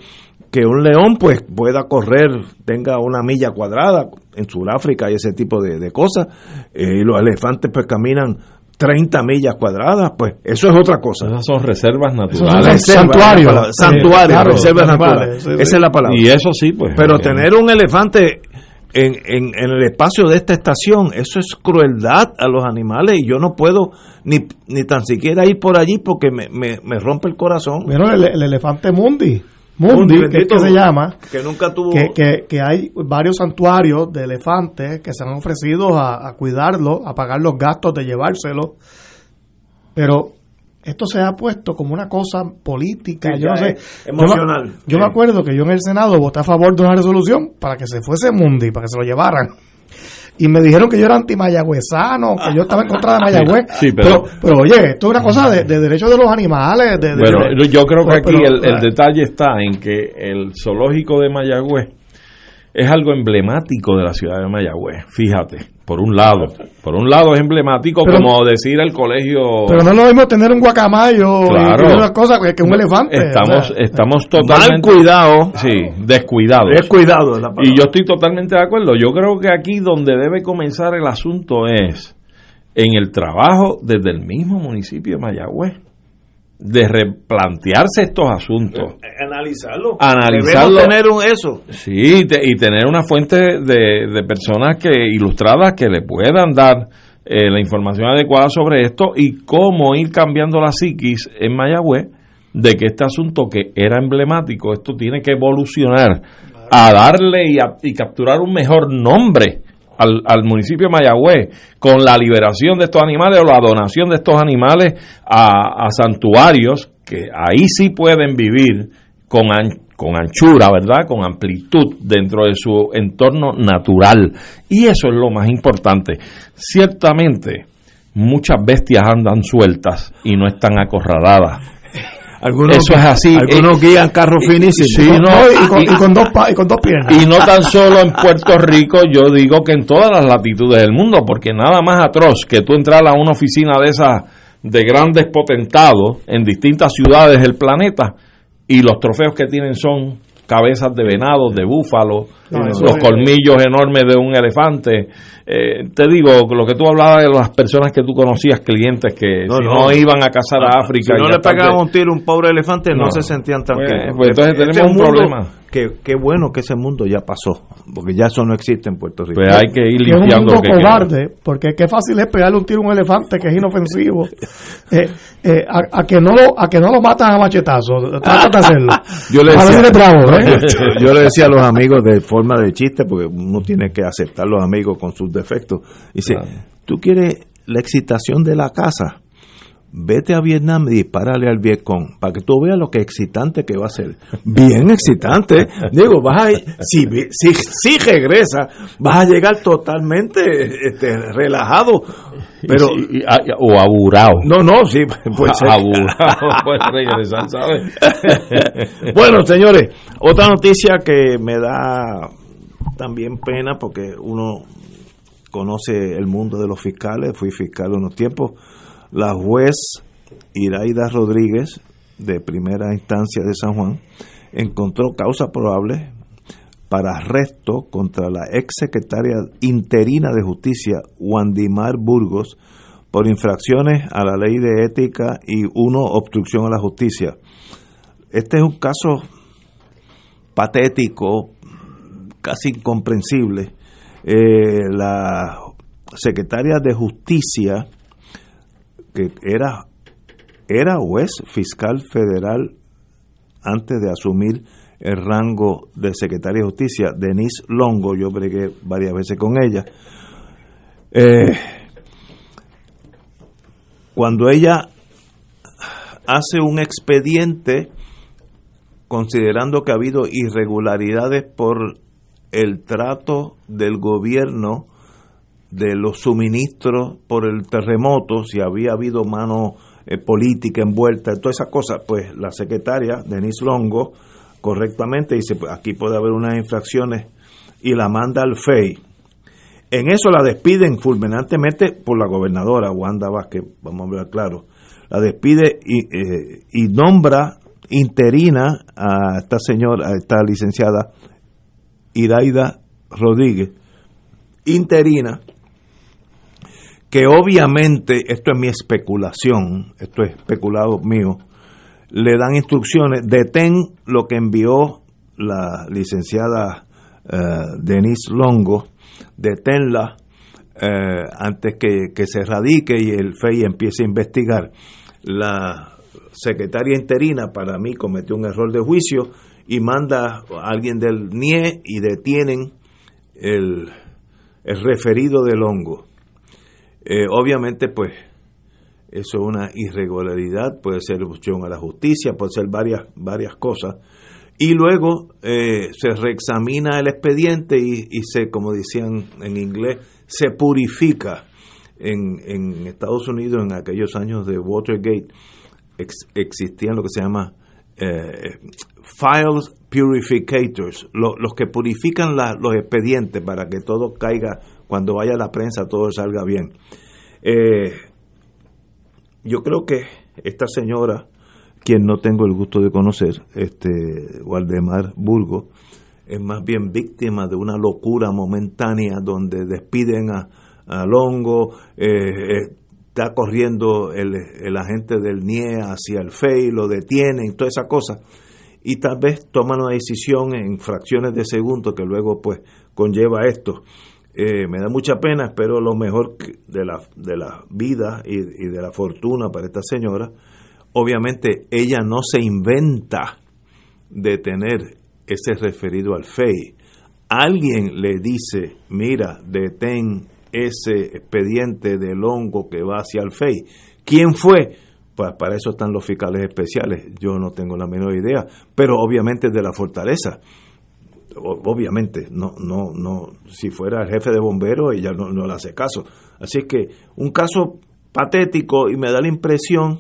que un león pues pueda correr, tenga una milla cuadrada en Sudáfrica y ese tipo de, de cosas, eh, y los elefantes pues caminan 30 millas cuadradas, pues eso es otra cosa. Esas son reservas Son naturales. santuarios. Santuarios, Claro, reservas naturales. sí, sí. Esa es la palabra. Y eso sí, pues. Pero eh, tener un elefante en, en, en el espacio de esta estación, eso es crueldad a los animales y yo no puedo ni, ni tan siquiera ir por allí porque me, me, me rompe el corazón. Vieron el, el elefante Mundi. Mundi, Mundi, que es que se llama. que nunca tuvo- Que, que, que hay varios santuarios de elefantes que se han ofrecido a, a cuidarlo, a pagar los gastos de llevárselo. Pero esto se ha puesto como una cosa política. Sí, yo no sé. es Yo me- emocional. Yo, me acuerdo que yo en el Senado voté a favor de una resolución para que se fuese Mundi, para que se lo llevaran. Y me dijeron que yo era anti-mayagüezano, que yo estaba en contra de Mayagüez. Sí, pero- pero, pero, oye, esto es una cosa de, de derechos de los animales. De, de- Bueno, yo creo que pero- aquí el, el detalle está en que el zoológico de Mayagüez es algo emblemático de la ciudad de Mayagüez. Fíjate, por un lado, por un lado es emblemático Pero- como decir el colegio. Pero no lo mismo tener un guacamayo Claro. y una cosa que, que un elefante. Estamos, o sea. estamos totalmente. Mal cuidado. Sí, descuidados. Descuidado es la palabra. Y yo estoy totalmente de acuerdo. Yo creo que aquí donde debe comenzar el asunto es en el trabajo desde el mismo municipio de Mayagüez. De replantearse estos asuntos. Analizarlo. Analizarlo. Debemos tener un eso. Sí, te- y tener una fuente de, de personas que ilustradas que le puedan dar eh, la información adecuada sobre esto y cómo ir cambiando la psiquis en Mayagüez de que este asunto que era emblemático, esto tiene que evolucionar a darle y, a- y capturar un mejor nombre al, al municipio de Mayagüez con la liberación de estos animales o la donación de estos animales a, a santuarios que ahí sí pueden vivir con, an- con anchura, ¿verdad? Con amplitud dentro de su entorno natural. Y eso es lo más importante. Ciertamente, muchas bestias andan sueltas y no están acorraladas. Algunos, Eso es así. Algunos Eh, guían carros finísimos. sí, no, y, con, y con dos y con dos piernas. y no tan solo en Puerto Rico, yo digo que en todas las latitudes del mundo, porque nada más atroz que tú entrar a una oficina de esas de grandes potentados en distintas ciudades del planeta y los trofeos que tienen son cabezas de venado, de búfalo, No, los es- colmillos enormes de un elefante. Eh, te digo, lo que tú hablabas de las personas que tú conocías, clientes que No, si no. no, iban a cazar a África. Si no y le pegaban un tiro a un pobre elefante, no, No. se sentían tan Pues- bien. pues entonces tenemos un problema. Que, qué bueno que ese mundo ya pasó, porque ya eso no existe en Puerto Rico. Pues hay que ir Que es un limpiando mundo lo que queda. cobarde, porque qué fácil es pegarle un tiro a un elefante que es inofensivo. Eh, eh, a, a que no lo, a que no lo matan a machetazos. Trata de hacerlo. Yo le, Ahora decía, viene bravo, ¿eh? yo le decía a los amigos de forma de chiste, porque uno tiene que aceptar los amigos con sus defectos. Dice, tú quieres la excitación de la casa, vete a Vietnam y dispárale al Vietcong, para que tú veas lo que excitante que va a ser. Bien excitante. Digo, vas a, si, si, si regresa, vas a llegar totalmente este, relajado. Pero, Y- y- a- o aburrado. no, no, sí, puede ser. Aburrado, puede regresar, ¿sabes? bueno, señores, otra noticia que me da también pena porque uno conoce el mundo de los fiscales, fui fiscal unos tiempos, la juez Iraida Rodríguez, de primera instancia de San Juan, encontró causa probable para arresto contra la ex secretaria interina de justicia, Wandimar Burgos, por infracciones a la ley de ética y uno, obstrucción a la justicia. Este es un caso patético, casi incomprensible. Eh, la secretaria de justicia, que era, era es fiscal federal antes de asumir el rango de secretaria de justicia, Denise Longo, yo bregué varias veces con ella. Eh, cuando ella hace un expediente considerando que ha habido irregularidades por el trato del gobierno de los suministros por el terremoto, si había habido mano eh, política envuelta, todas esas cosas, pues la secretaria, Denise Longo, correctamente dice, pues aquí puede haber unas infracciones y la manda al FEI. En eso la despiden fulminantemente por la gobernadora Wanda Vázquez, vamos a hablar claro. La despide y, eh, y nombra interina a esta señora, a esta licenciada Iraida Rodríguez, interina, que obviamente, esto es mi especulación, esto es especulado mío, le dan instrucciones, detén lo que envió la licenciada eh, Denise Longo, deténla eh, antes que, que, se radique y el FEI empiece a investigar. La secretaria interina para mí cometió un error de juicio y manda a alguien del NIE y detienen el, el referido del hongo. Eh, obviamente, pues, eso es una irregularidad, puede ser obstrucción a la justicia, puede ser varias, varias cosas. Y luego eh, se reexamina el expediente y, se, como decían en inglés, se purifica. En, en Estados Unidos, en aquellos años de Watergate, ex, existían lo que se llama eh, files purificators, lo, los que purifican los expedientes para que todo caiga, cuando vaya la prensa, todo salga bien. Eh, yo creo que esta señora, quien no tengo el gusto de conocer, este Waldemar Burgo, es más bien víctima de una locura momentánea donde despiden a, Longo, eh, está corriendo el, el, agente del NIE hacia el FEI, lo detienen, toda esa cosa, y tal vez toman una decisión en fracciones de segundo que luego pues conlleva esto. Eh, me da mucha pena, espero lo mejor de la, de la vida y, de la fortuna para esta señora. Obviamente ella no se inventa de tener ese referido al FEI. Alguien le dice, mira, detén ese expediente del hongo que va hacia el FEI. ¿Quién fue? Pues para eso están los fiscales especiales. Yo no tengo la menor idea, pero obviamente de la fortaleza. Obviamente, no, no, no. Si fuera el jefe de bomberos, ella no, no le hace caso. Así que un caso patético y me da la impresión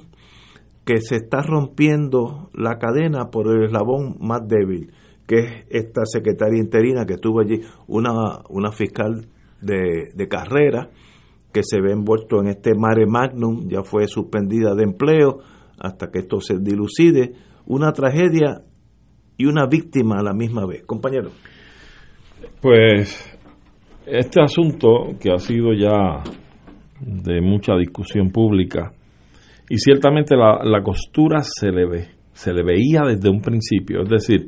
que se está rompiendo la cadena por el eslabón más débil, que es esta secretaria interina que estuvo allí, una, una fiscal de, de carrera que se ve envuelto en este mare magnum, ya fue suspendida de empleo hasta que esto se dilucide, una tragedia y una víctima a la misma vez. Compañero. Pues este asunto que ha sido ya de mucha discusión pública y ciertamente la, la costura se le ve, se le veía desde un principio, es decir,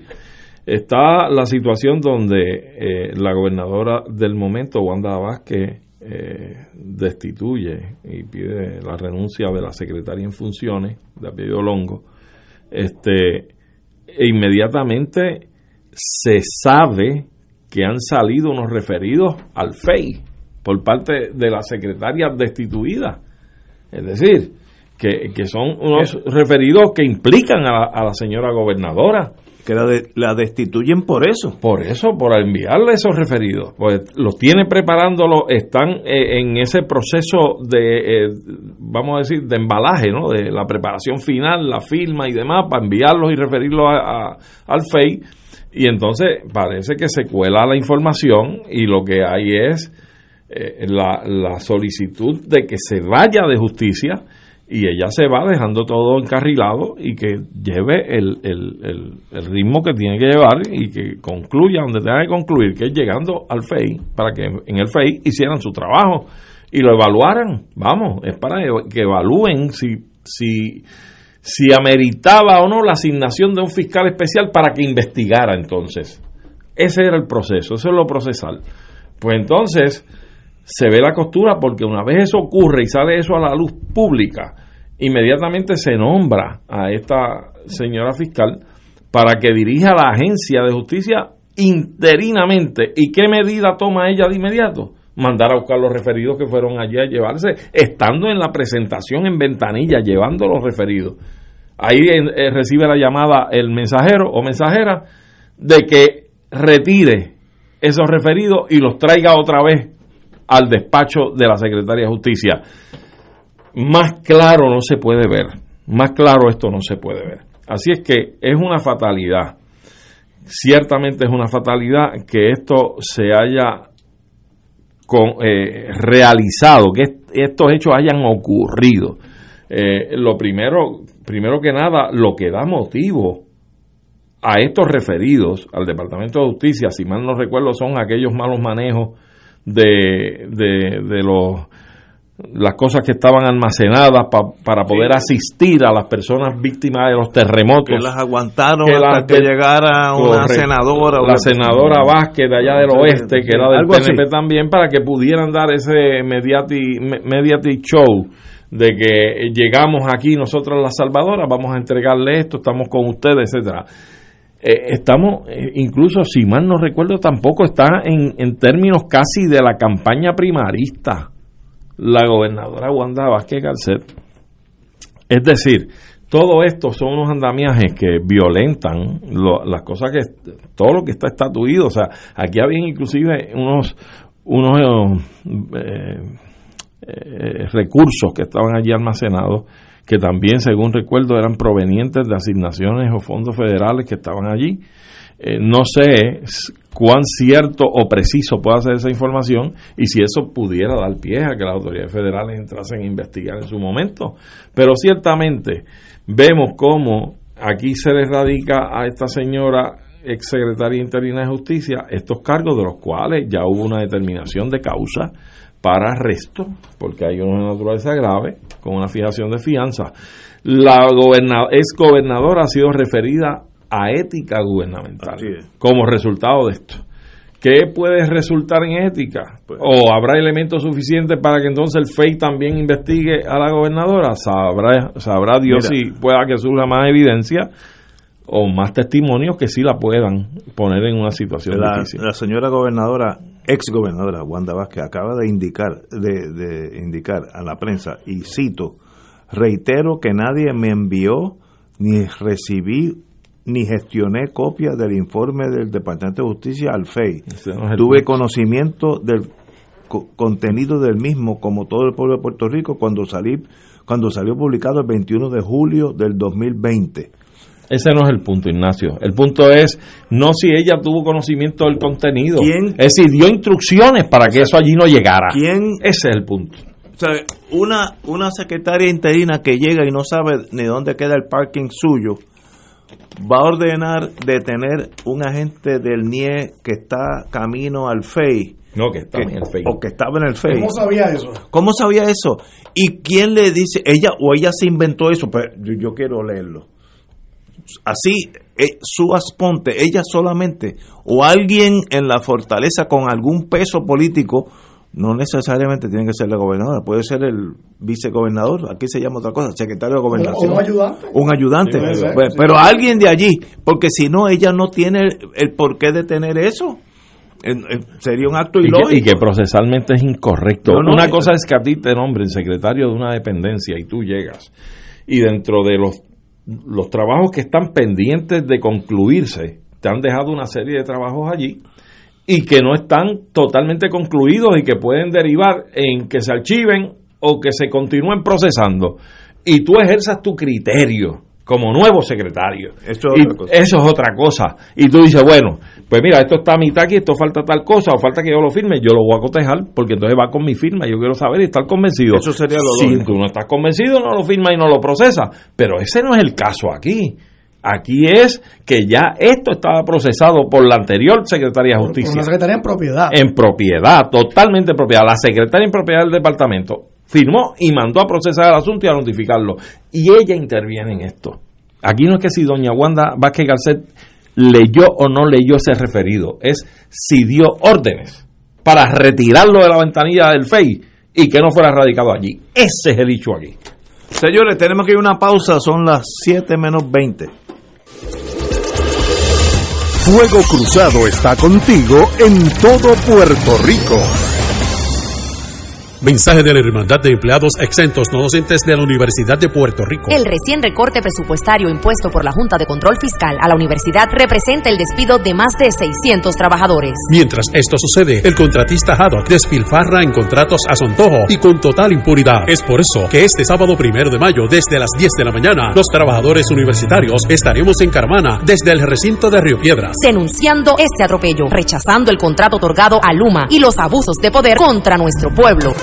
Está la situación donde eh, la gobernadora del momento, Wanda Vázquez, eh, destituye y pide la renuncia de la secretaria en funciones, de apellido Longo, este, e inmediatamente se sabe que han salido unos referidos al FEI por parte de la secretaria destituida. Es decir, que, que son unos referidos que implican a la, a la señora gobernadora que la, de, la, destituyen por eso. Por eso, por enviarle esos referidos. Pues los tiene preparándolo, están eh, en ese proceso de, eh, vamos a decir, de embalaje, ¿no? De la preparación final, la firma y demás, para enviarlos y referirlos al FEI. Y entonces parece que se cuela la información y lo que hay es eh, la, la solicitud de que se vaya de justicia y ella se va dejando todo encarrilado y que lleve el, el, el, ritmo que tiene que llevar y que concluya donde tenga que concluir, que es llegando al FEI, para que en el FEI hicieran su trabajo y lo evaluaran. Vamos, es para que evalúen si, si, si ameritaba o no la asignación de un fiscal especial para que investigara entonces. Ese era el proceso, eso es lo procesal. Pues entonces se ve la costura porque una vez eso ocurre y sale eso a la luz pública, inmediatamente se nombra a esta señora fiscal para que dirija la agencia de justicia interinamente. ¿Y qué medida toma ella de inmediato? Mandar a buscar los referidos que fueron allí a llevarse, estando en la presentación en ventanilla, llevando los referidos. Ahí eh, recibe la llamada el mensajero o mensajera de que retire esos referidos y los traiga otra vez al despacho de la Secretaría de Justicia. Más claro no se puede ver, más claro esto no se puede ver. Así es que es una fatalidad, ciertamente es una fatalidad que esto se haya eh, realizado, que estos hechos hayan ocurrido. Eh, lo primero, primero que nada, lo que da motivo a estos referidos al Departamento de Justicia, si mal no recuerdo, son aquellos malos manejos de, de, los las cosas que estaban almacenadas para poder asistir a las personas víctimas de los terremotos. Que las aguantaron hasta que llegara una senadora. La senadora Vázquez de allá del oeste, que era del PNP también, para que pudieran dar ese mediati, mediati show de que llegamos aquí nosotros las salvadoras, vamos a entregarle esto, estamos con ustedes, etcétera eh, estamos, eh, incluso si mal no recuerdo, tampoco está en, en términos casi de la campaña primarista la gobernadora Wanda Vázquez Garcet. Es decir, todo esto son unos andamiajes que violentan las cosas que, todo lo que está estatuido. O sea, aquí había inclusive unos, unos eh, recursos que estaban allí almacenados que también, según recuerdo, eran provenientes de asignaciones o fondos federales que estaban allí. Eh, no sé cuán cierto o preciso puede ser esa información y si eso pudiera dar pie a que las autoridades federales entrasen a investigar en su momento. Pero ciertamente vemos cómo aquí se le radica a esta señora exsecretaria interina de justicia estos cargos de los cuales ya hubo una determinación de causa para arresto, porque hay una naturaleza grave, con una fijación de fianza. La ex gobernadora ha sido referida a ética gubernamental como resultado de esto. ¿Qué puede resultar en ética? Pues- ¿O habrá elementos suficientes para que entonces el FEI también investigue a la gobernadora? Sabrá, sabrá Dios si pueda que surja más evidencia o más testimonios que sí la puedan poner en una situación la, difícil. La señora gobernadora, ex gobernadora Wanda Vázquez, acaba de indicar, de, de indicar a la prensa, y cito, reitero que nadie me envió ni recibí ni gestioné copia del informe del Departamento de Justicia al FEI. no Tuve conocimiento del co- contenido del mismo, como todo el pueblo de Puerto Rico, cuando salí cuando salió publicado el 21 de julio del 2020. Ese no es el punto, Ignacio. El punto es no si ella tuvo conocimiento del contenido. ¿Quién? Es decir, dio instrucciones para que eso allí no llegara. ¿Quién? Ese es el punto. O sea, una, una secretaria interina que llega y no sabe ni dónde queda el parking suyo, va a ordenar detener un agente del NIE que está camino al FEI. No, que estaba que- en el FEI. O que estaba en el FEI. ¿Cómo sabía eso? ¿Cómo sabía eso? ¿Y quién le dice? Ella o ella se inventó eso, pero yo, yo quiero leerlo. Así, eh, su asponte, ella solamente, o alguien en la fortaleza con algún peso político, no necesariamente tiene que ser la gobernadora, puede ser el vicegobernador, aquí se llama otra cosa, secretario de gobernación. O un ayudante. Un ayudante, Sí, Pues, sí. pero alguien de allí, porque si no, ella no tiene el, el por qué de tener eso. Sería un acto Y ilógico. que, y que procesalmente es incorrecto. No, no, Una cosa es que a ti te nombren secretario de una dependencia y tú llegas y dentro de los, los trabajos que están pendientes de concluirse, te han dejado una serie de trabajos allí y que no están totalmente concluidos y que pueden derivar en que se archiven o que se continúen procesando. Y tú ejerzas tu criterio como nuevo secretario. Eso es otra cosa. eso es otra cosa. Y tú dices, bueno, pues mira, esto está a mitad aquí, esto falta tal cosa, o falta que yo lo firme, yo lo voy a cotejar, porque entonces va con mi firma, yo quiero saber y estar convencido. Eso sería lo Si lógico. tú no estás convencido, no lo firma y no lo procesa. Pero ese no es el caso aquí. Aquí es que ya esto estaba procesado por la anterior Secretaría de Por Justicia una secretaria en propiedad. en propiedad, totalmente en propiedad. La secretaria en propiedad del departamento firmó y mandó a procesar el asunto y a notificarlo. Y ella interviene en esto. Aquí no es que si doña Wanda Vázquez Garcet leyó o no leyó ese referido, es si dio órdenes para retirarlo de la ventanilla del FEI y que no fuera radicado allí. Ese es el dicho aquí. Señores, tenemos que ir a una pausa, son las 7 menos 20. Fuego Cruzado está contigo en todo Puerto Rico. Mensaje de la Hermandad de Empleados Exentos No Docentes de la Universidad de Puerto Rico. El recién recorte presupuestario impuesto por la Junta de Control Fiscal a la universidad representa el despido de más de 600 trabajadores. Mientras esto sucede, el contratista Haddock despilfarra en contratos a su antojo y con total impunidad. Es por eso que este sábado primero de mayo, desde las 10 de la mañana, los trabajadores universitarios estaremos en Carmana desde el recinto de Río Piedras. Denunciando este atropello, rechazando el contrato otorgado a Luma y los abusos de poder contra nuestro pueblo.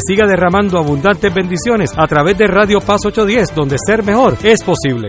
siga derramando abundantes bendiciones a través de Radio Paz 810, donde ser mejor es posible.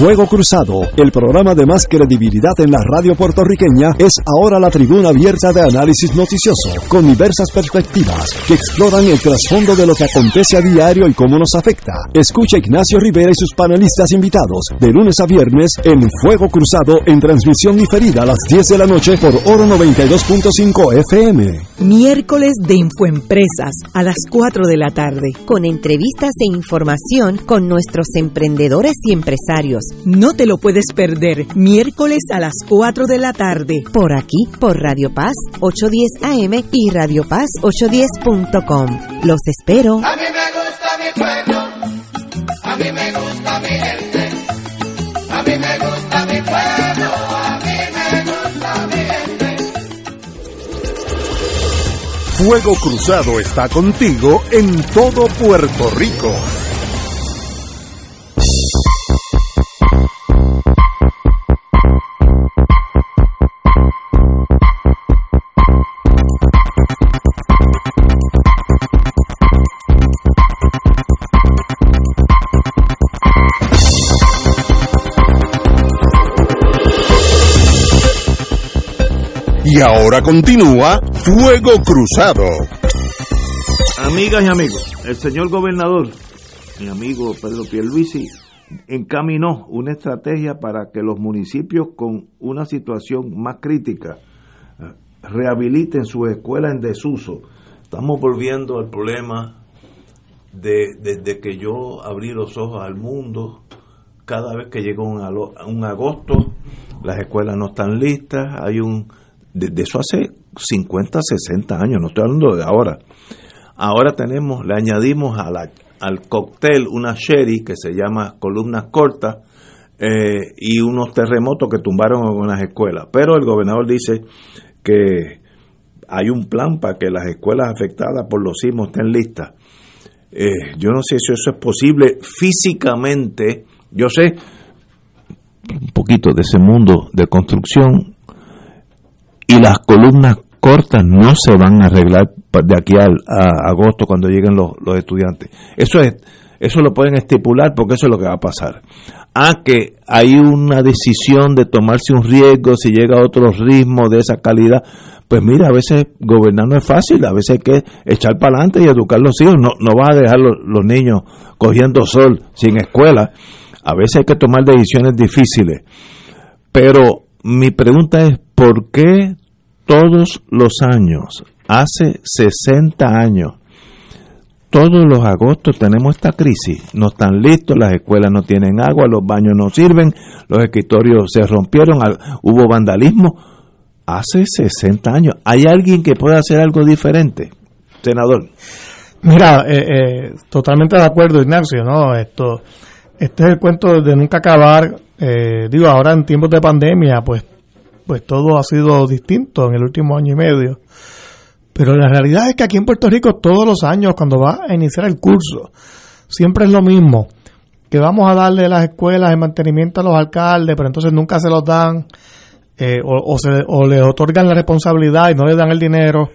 Fuego Cruzado, el programa de más credibilidad en la radio puertorriqueña, es ahora la tribuna abierta de análisis noticioso, con diversas perspectivas que exploran el trasfondo de lo que acontece a diario y cómo nos afecta. Escucha a Ignacio Rivera y sus panelistas invitados de lunes a viernes en Fuego Cruzado en transmisión diferida a las 10 de la noche por Oro 92.5 FM. Miércoles de Infoempresas a las 4 de la tarde. Con entrevistas e información con nuestros emprendedores y empresarios. No te lo puedes perder. Miércoles a las 4 de la tarde. Por aquí, por Radio Paz 810 AM y Radio Paz 810.com. Los espero. A mí me gusta mi pueblo, a mí me gusta mi gente, a mí me gusta mi pueblo, a mí me gusta mi gente. Fuego Cruzado está contigo en todo Puerto Rico. Y ahora continúa Fuego Cruzado. Amigas y amigos, el señor gobernador, mi amigo Pedro Pierluisi, encaminó una estrategia para que los municipios con una situación más crítica eh, rehabiliten su escuela en desuso. Estamos volviendo al problema de desde que yo abrí los ojos al mundo, cada vez que llega un agosto, las escuelas no están listas, hay un de, de eso hace 50, 60 años, no estoy hablando de ahora. Ahora tenemos, le añadimos al cóctel una sherry que se llama columnas cortas eh, y unos terremotos que tumbaron algunas escuelas. Pero el gobernador dice que hay un plan para que las escuelas afectadas por los sismos estén listas. Eh, yo no sé si eso es posible físicamente. Yo sé un poquito de ese mundo de construcción y las columnas cortas no se van a arreglar de aquí a agosto cuando lleguen los, estudiantes. Eso es, Eso lo pueden estipular porque eso es lo que va a pasar. Ah, que hay una decisión de tomarse un riesgo si llega a otro ritmo de esa calidad. Pues mira, a veces gobernar no es fácil, a veces hay que echar para adelante y educar a los hijos. No, no vas a dejar los niños cogiendo sol sin escuela. A veces hay que tomar decisiones difíciles. Pero mi pregunta es, ¿por qué todos los años, hace 60 años, todos los agostos tenemos esta crisis? No están listos, las escuelas no tienen agua, los baños no sirven, los escritorios se rompieron, hubo vandalismo. Hace 60 años. ¿Hay alguien que pueda hacer algo diferente? Senador. Mira, eh, eh, totalmente de acuerdo, Ignacio, ¿no? Esto, este es el cuento de nunca acabar. Eh, digo, ahora en tiempos de pandemia, pues, pues todo ha sido distinto en el último año y medio. Pero la realidad es que aquí en Puerto Rico todos los años, cuando va a iniciar el curso, siempre es lo mismo. Que vamos a darle las escuelas de mantenimiento a los alcaldes, pero entonces nunca se los dan. eh, o, o, se, o les otorgan la responsabilidad y no les dan el dinero.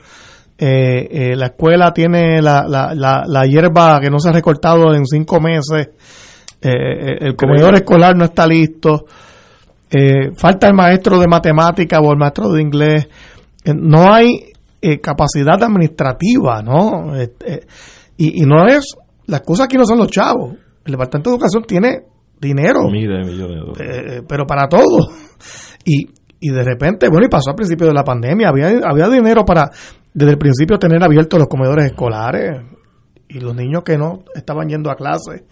Eh, eh, la escuela tiene la, la, la hierba que no se ha recortado en cinco meses. Eh, eh, el comedor escolar no está listo. Eh, falta el maestro de matemática o el maestro de inglés. Eh, no hay eh, capacidad administrativa, ¿no? Eh, y, y no es. Las cosas aquí no son los chavos. El Departamento de Educación tiene dinero. Pero para todo. Y, y de repente, bueno, y pasó al principio de la pandemia, había, había dinero para desde el principio tener abiertos los comedores escolares y los niños que no estaban yendo a clase,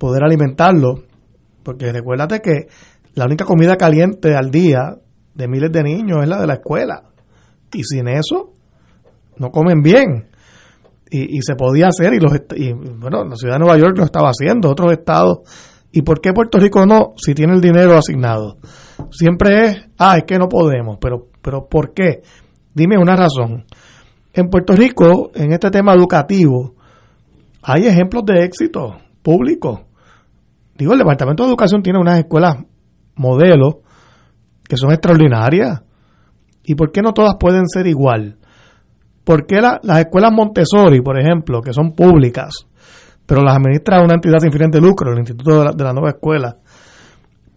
poder alimentarlos, porque recuérdate que la única comida caliente al día de miles de niños es la de la escuela, y sin eso no comen bien. Y, y se podía hacer, y, los, y bueno, la ciudad de Nueva York lo estaba haciendo, otros estados. ¿Y por qué Puerto Rico no? Si tiene el dinero asignado. Siempre es, ah, es que no podemos, pero, pero ¿por qué? Dime una razón. En Puerto Rico, en este tema educativo, hay ejemplos de éxito público. Digo, el Departamento de Educación tiene unas escuelas modelo que son extraordinarias. ¿Y por qué no todas pueden ser igual? ¿Por qué la- las escuelas Montessori, por ejemplo, que son públicas, pero las administra una entidad sin fines de lucro, el Instituto de la, Nueva Escuela,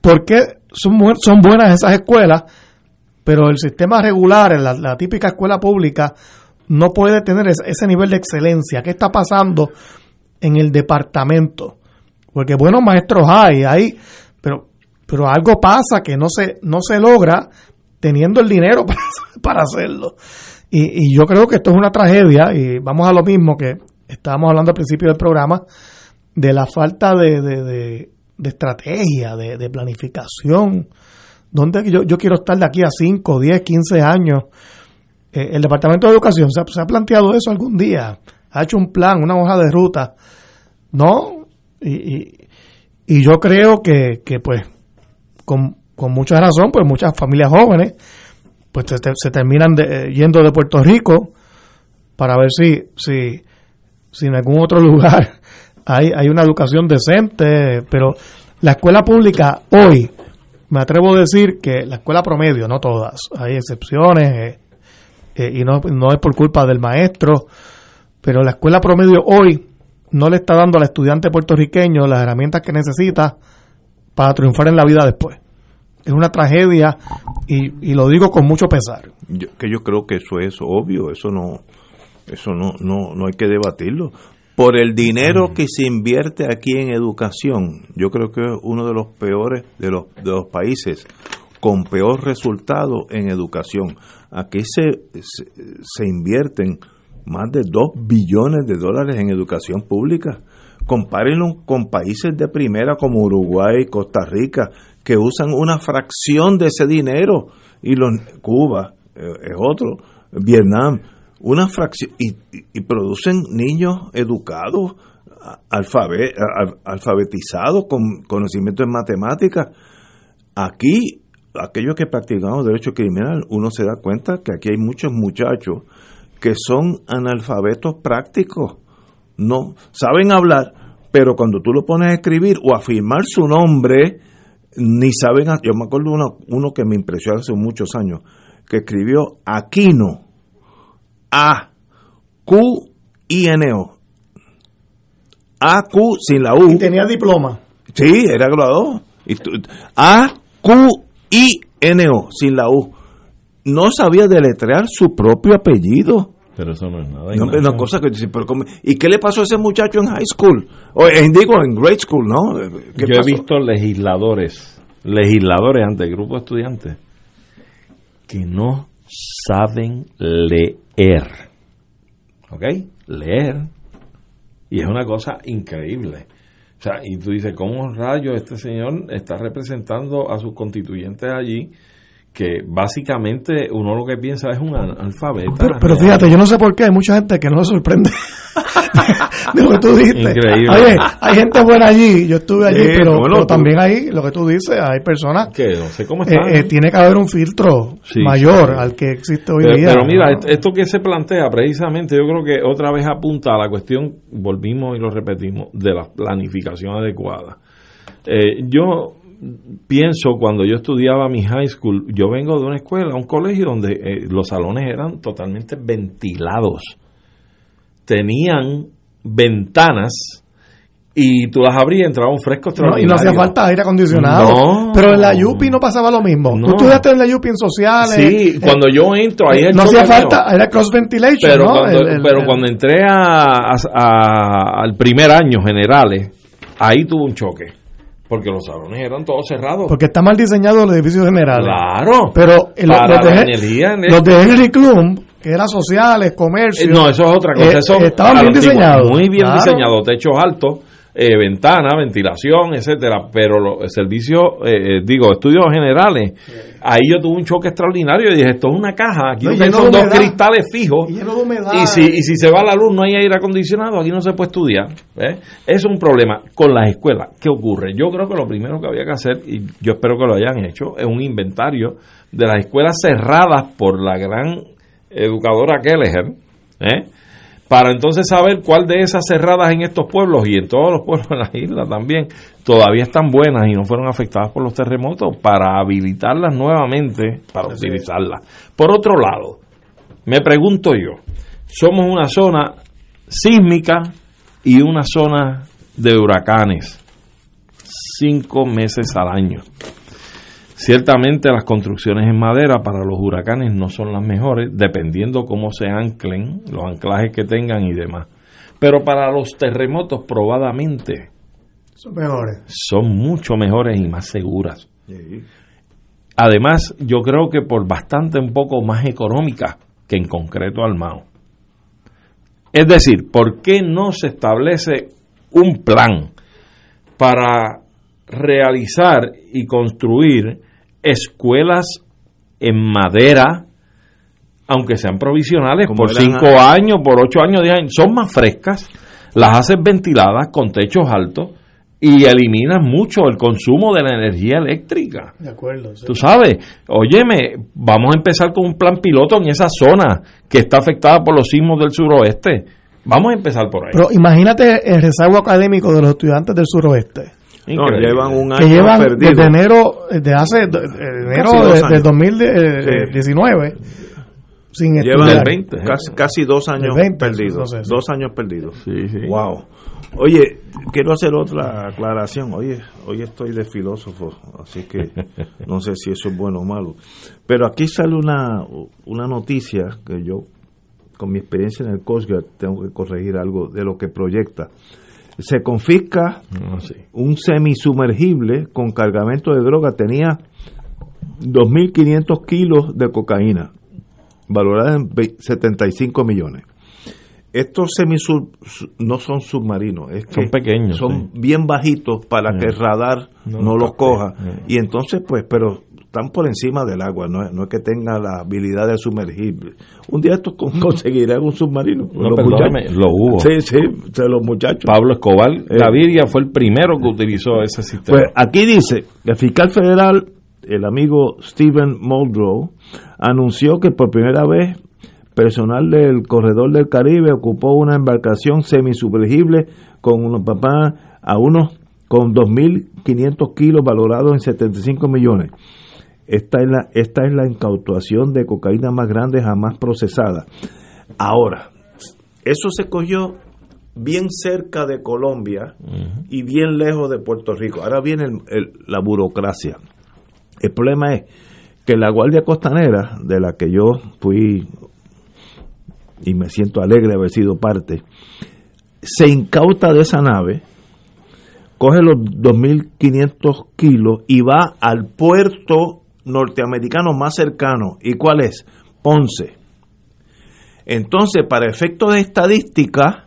¿por qué son, bu- son buenas esas escuelas, pero el sistema regular, la, típica escuela pública, no puede tener ese nivel de excelencia? ¿Qué está pasando en el departamento? Porque buenos maestros hay, hay, pero, pero algo pasa que no se, no se logra teniendo el dinero para, para hacerlo. Y, y yo creo que esto es una tragedia y vamos a lo mismo que estábamos hablando al principio del programa de la falta de, de, de- de estrategia, de, planificación. ¿Dónde yo, yo quiero estar de aquí a 5, 10, 15 años? Eh, el Departamento de Educación ¿se ha, se ha planteado eso algún día, ha hecho un plan, una hoja de ruta. No, y, y, yo creo que, que pues, con, con mucha razón, pues muchas familias jóvenes pues se, se terminan de- eh, yendo de Puerto Rico para ver si, si, si en algún otro lugar hay, hay una educación decente, pero la escuela pública hoy, me atrevo a decir que la escuela promedio, no todas, hay excepciones eh, eh, y no, no es por culpa del maestro, pero la escuela promedio hoy no le está dando al estudiante puertorriqueño las herramientas que necesita para triunfar en la vida después. Es una tragedia y, y lo digo con mucho pesar. Yo, que yo creo que eso es obvio, eso no, eso no, no, no hay que debatirlo. Por el dinero que se invierte aquí en educación, yo creo que es uno de los peores de los, de los países con peor resultado en educación. Aquí se, se, se invierten más de 2 billones de dólares en educación pública. Compárenlo con países de primera como Uruguay, Costa Rica, que usan una fracción de ese dinero. Y los, Cuba eh, es otro, Vietnam, una fracción. Y, producen niños educados, alfabetizados, con conocimiento en matemáticas. Aquí, aquellos que practicamos derecho criminal, uno se da cuenta que aquí hay muchos muchachos que son analfabetos prácticos. No saben hablar, pero cuando tú lo pones a escribir o a firmar su nombre, ni saben. Yo me acuerdo uno, uno que me impresionó hace muchos años, que escribió Aquino, A, Q, I, N, O. AQ sin la U. Y tenía diploma. Sí, era graduado. A, Q, I, N, O, sin la U. No sabía deletrear su propio apellido. Pero eso no es nada. No, Ignacio. una cosa que dice, pero ¿cómo? ¿y qué le pasó a ese muchacho en high school? O en, digo, en grade school, ¿no? ¿Qué Yo pasó? he visto legisladores, legisladores ante el grupo de estudiantes que no saben leer. ¿Ok? Leer. Y es una cosa increíble. O sea, y tú dices, ¿cómo rayos este señor está representando a sus constituyentes allí? Que básicamente uno lo que piensa es un analfabeta. Pero, pero fíjate, yo no sé por qué hay mucha gente que no se sorprende de lo que tú dijiste. Increíble. Oye, hay gente buena allí, yo estuve allí, pero, bueno, pero tú- también hay, lo que tú dices, hay personas que no sé cómo eh, están. eh, tiene que haber un filtro Sí, mayor al que existe hoy Pero, día. pero mira, est- esto que se plantea precisamente, yo creo que otra vez apunta a la cuestión, volvimos y lo repetimos, de la planificación adecuada. Eh, yo pienso cuando yo estudiaba mi high school, yo vengo de una escuela, un colegio donde eh, los salones eran totalmente ventilados. Tenían ventanas y tú las abrías y entraba un fresco No, y extraordinario. no hacía falta aire acondicionado. No. Pero en la Yupi no pasaba lo mismo. No. Tú estudiaste en la Yupi en sociales. Sí, eh, cuando yo entro, ahí el no hacía falta, era cross ventilation, pero ¿no? cuando, El- el- pero el- cuando entré a, a- a- al primer año generales ahí tuvo un choque porque los salones eran todos cerrados Porque está mal diseñado el edificio general. Claro. Pero eh, los, Para los de, la energía en los de Henry Klum, que eran sociales, comercio. Eh, no eso es otra cosa eh, eso estaban bien diseñados. muy bien Claro. diseñados techos altos eh, ventana ventilación etcétera pero los servicios eh, eh, digo estudios generales ahí yo tuve un choque extraordinario y dije esto es una caja aquí No, lleno son dos cristales fijos Y si, y si se va la luz, no hay aire acondicionado, aquí no se puede estudiar. ¿ves? Es un problema con las escuelas. ¿Qué ocurre? Yo creo que lo primero que había que hacer, y yo espero que lo hayan hecho, es un inventario de las escuelas cerradas por la gran educadora Kelleher, ¿eh? Para entonces saber cuál de esas cerradas en estos pueblos y en todos los pueblos de la isla también todavía están buenas y no fueron afectadas por los terremotos para habilitarlas nuevamente para utilizarlas. Por otro lado, me pregunto yo, somos una zona sísmica y una zona de huracanes, cinco meses al año. Ciertamente las construcciones en madera para los huracanes no son las mejores, dependiendo cómo se anclen, los anclajes que tengan y demás. Pero para los terremotos probadamente Son mejores. son mucho mejores y más seguras. Además, yo creo que por bastante un poco más económicas que en concreto Almao. Es decir, ¿por qué no se establece un plan para realizar y construir escuelas en madera, aunque sean provisionales, Como por cinco años, por ocho años, diez años, son más frescas, las haces ventiladas con techos altos y eliminas mucho el consumo de la energía eléctrica. De acuerdo. sí. Tú sabes, óyeme, vamos a empezar con un plan piloto en esa zona que está afectada por los sismos del suroeste. Vamos a empezar por ahí. Pero imagínate el rezago académico de los estudiantes del suroeste. No, llevan un que año llevan perdido. desde enero, de hace de- de enero de- del años. 2019 sin Llevan estudiar. 20, ¿eh? casi, casi dos años Del 20, perdidos. no sé, sí. Dos años perdidos. Sí, sí. Wow. Oye, quiero hacer otra aclaración. Oye, hoy estoy de filósofo, así que no sé si eso es bueno o malo. Pero aquí sale una, una noticia que yo, con mi experiencia en el Coast Guard, tengo que corregir algo de lo que proyecta. Se confisca Ah, sí. un semisumergible con cargamento de droga. Tenía 2.500 kilos de cocaína, valorada en ve- 75 millones. Estos semisub no son submarinos, es Son que pequeños, son bien bajitos para Sí. que el radar No no, los coja. Sí. Y entonces, pues, pero están por encima del agua, no, es- no es que tenga la habilidad de sumergir. Un día estos con- conseguirán un submarino. No, Los muchachos. lo hubo. Sí, sí, de los muchachos. Pablo Escobar Gaviria fue el primero que utilizó ese sistema. Pues aquí dice, el fiscal federal, el amigo Stephen Muldrow, anunció que por primera vez personal del Corredor del Caribe ocupó una embarcación semisumergible con unos papás a unos con 2.500 kilos valorados en 75 millones. Esta es, la, esta es la incautación de cocaína más grande jamás procesada. Ahora, eso se cogió bien cerca de Colombia y bien lejos de Puerto Rico. Ahora viene el- el- la burocracia. El problema es que la Guardia Costanera, de la que yo fui y me siento alegre de haber sido parte, se incauta de esa nave, coge los 2.500 kilos y va al puerto norteamericano más cercano. ¿Y cuál es? Ponce. Entonces, para efectos de estadística,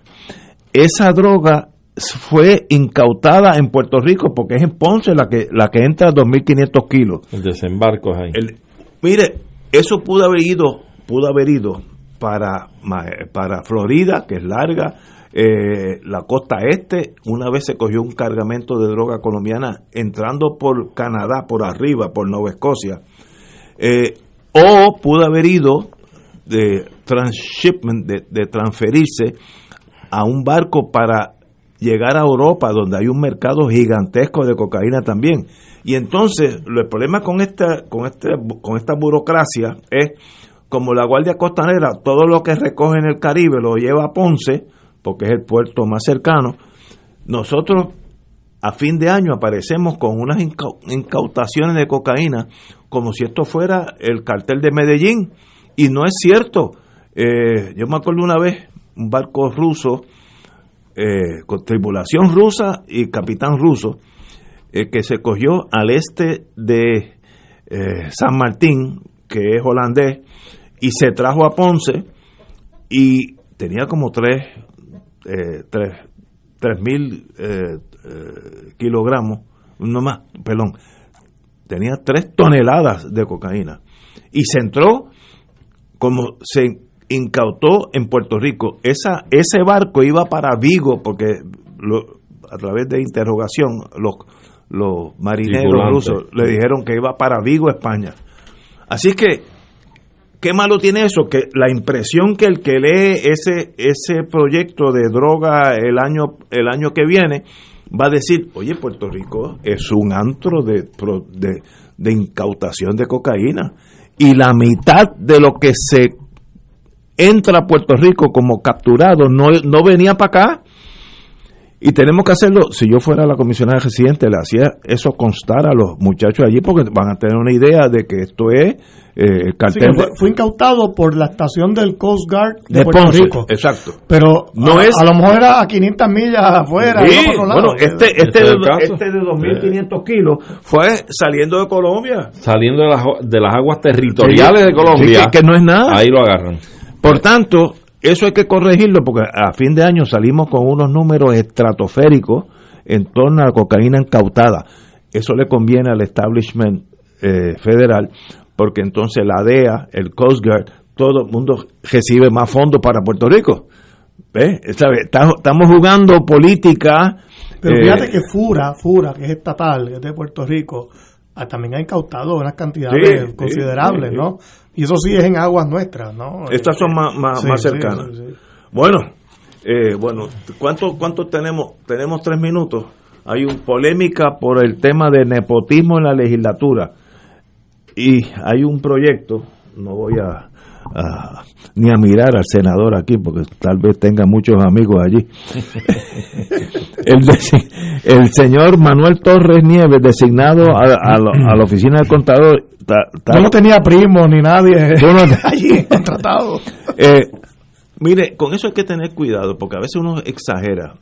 esa droga fue incautada en Puerto Rico porque es en Ponce la que la que entra a 2.500 kilos. El desembarco es ahí. El- mire, eso pudo haber ido, pudo haber ido para, ma- para Florida, que es larga, eh, la costa este. Una vez se cogió un cargamento de droga colombiana entrando por Canadá, por arriba, por Nueva Escocia. Eh, o pudo haber ido de transshipment, de, transferirse a un barco para llegar a Europa, donde hay un mercado gigantesco de cocaína también. Y entonces, el problema con esta, con este, con esta burocracia es, como la Guardia Costanera, todo lo que recoge en el Caribe lo lleva a Ponce, porque es el puerto más cercano, nosotros a fin de año aparecemos con unas incau- incautaciones de cocaína como si esto fuera el cartel de Medellín. Y no es cierto. Eh, yo me acuerdo una vez, un barco ruso, eh, con tripulación rusa y capitán ruso, eh, que se cogió al este de San Martín, que es holandés, y se trajo a Ponce y tenía como tres, eh, tres, tres mil eh, eh, kilogramos, no más, perdón, tenía tres toneladas de cocaína y se entró como se incautó en Puerto Rico. Esa, ese barco iba para Vigo porque lo- a través de interrogación los, los marineros rusos le dijeron que iba para Vigo, España. Así que, ¿qué malo tiene eso? Que la impresión que el que lee ese, ese proyecto de droga el año, el año que viene va a decir, oye, Puerto Rico es un antro de, de, de incautación de cocaína. Y la mitad de lo que se entra a Puerto Rico como capturado no, no venía para acá. Y tenemos que hacerlo, si yo fuera la comisionada residente, le hacía eso constar a los muchachos allí porque van a tener una idea de que esto es eh, cartel fue, incautado por la estación del Coast Guard de, de Puerto Ponce. Rico. Exacto. Pero No a, es- a lo mejor era a 500 millas afuera. Sí, bueno, este, este, Ese es de, este de 2.500 kilos fue saliendo de Colombia. Saliendo de las, de las aguas territoriales Sí, de Colombia. sí, que- que no es nada. Ahí lo agarran. Por tanto, eso hay que corregirlo porque a fin de año salimos con unos números estratosféricos en torno a la cocaína incautada. Eso le conviene al establishment eh, federal porque entonces la DEA, el Coast Guard, todo el mundo recibe más fondos para Puerto Rico. ¿Ves? Estamos jugando política. Pero eh, fíjate que FURA, FURA, que es estatal, que es de Puerto Rico, también ha incautado unas cantidades Sí, considerables, sí, sí. ¿no? Y eso sí es en aguas nuestras, ¿no? Estas son más, más, cercanas. Bueno, eh, bueno, ¿cuánto, ¿cuánto tenemos? Tenemos tres minutos. Hay una polémica por el tema de nepotismo en la legislatura. Y hay un proyecto, no voy a, a- ni a mirar al senador aquí, porque tal vez tenga muchos amigos allí. el, señor Manuel Torres Nieves, designado a, a la- a la oficina del contador. ta- ta- Yo no tenía primos ni nadie no- allí contratado. eh, mire, con eso hay que tener cuidado, porque a veces uno exagera.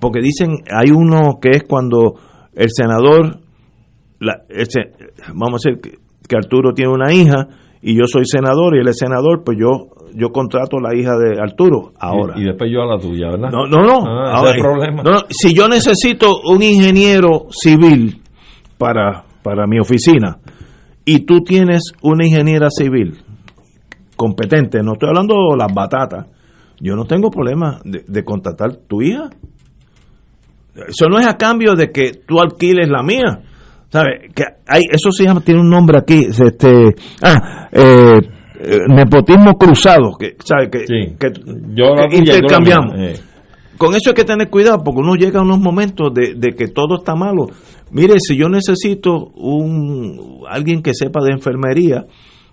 Porque dicen, hay uno que es cuando el senador, la- el vamos a decir que, que Arturo tiene una hija y yo soy senador y él es senador, pues yo yo contrato a la hija de Arturo ahora. Y, y después yo a la tuya, ¿verdad? No, no, no. Ah, Ahora, es problema. no, no, si yo necesito un ingeniero civil para, para mi oficina y tú tienes una ingeniera civil competente, no estoy hablando de las batatas, yo no tengo problema de, de contratar tu hija. Eso no es a cambio de que tú alquiles la mía. ¿Sabes? Que hay, eso se llama, tiene un nombre aquí, este, ah, eh, eh, nepotismo cruzado, que, ¿sabes? Que, Yo intercambiamos. eh. Con eso hay que tener cuidado porque uno llega a unos momentos de, de que todo está malo. Mire, si yo necesito un alguien que sepa de enfermería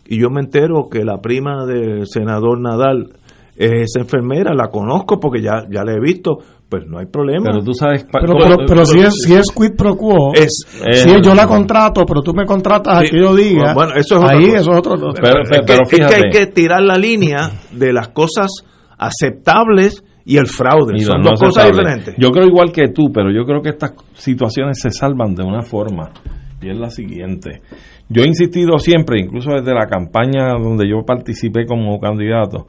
y yo me entero que la prima del senador Nadal esa enfermera, la conozco porque ya, ya la he visto, pues no hay problema. Pero tú sabes... Pero, pero, pero si, es, si es quid pro quo, Es- si eh, yo la contrato, pero tú me contratas a Sí. que yo diga, Bueno, eso es otra ahí cosa. eso es otro. Pero- es, que, pero es que fíjate. hay que tirar la línea de las cosas aceptables y el fraude. Mira, Son no dos cosas diferentes. Yo creo igual que tú, pero yo creo que estas situaciones se salvan de una forma, y es la siguiente. Yo he insistido siempre, incluso desde la campaña donde yo participé como candidato,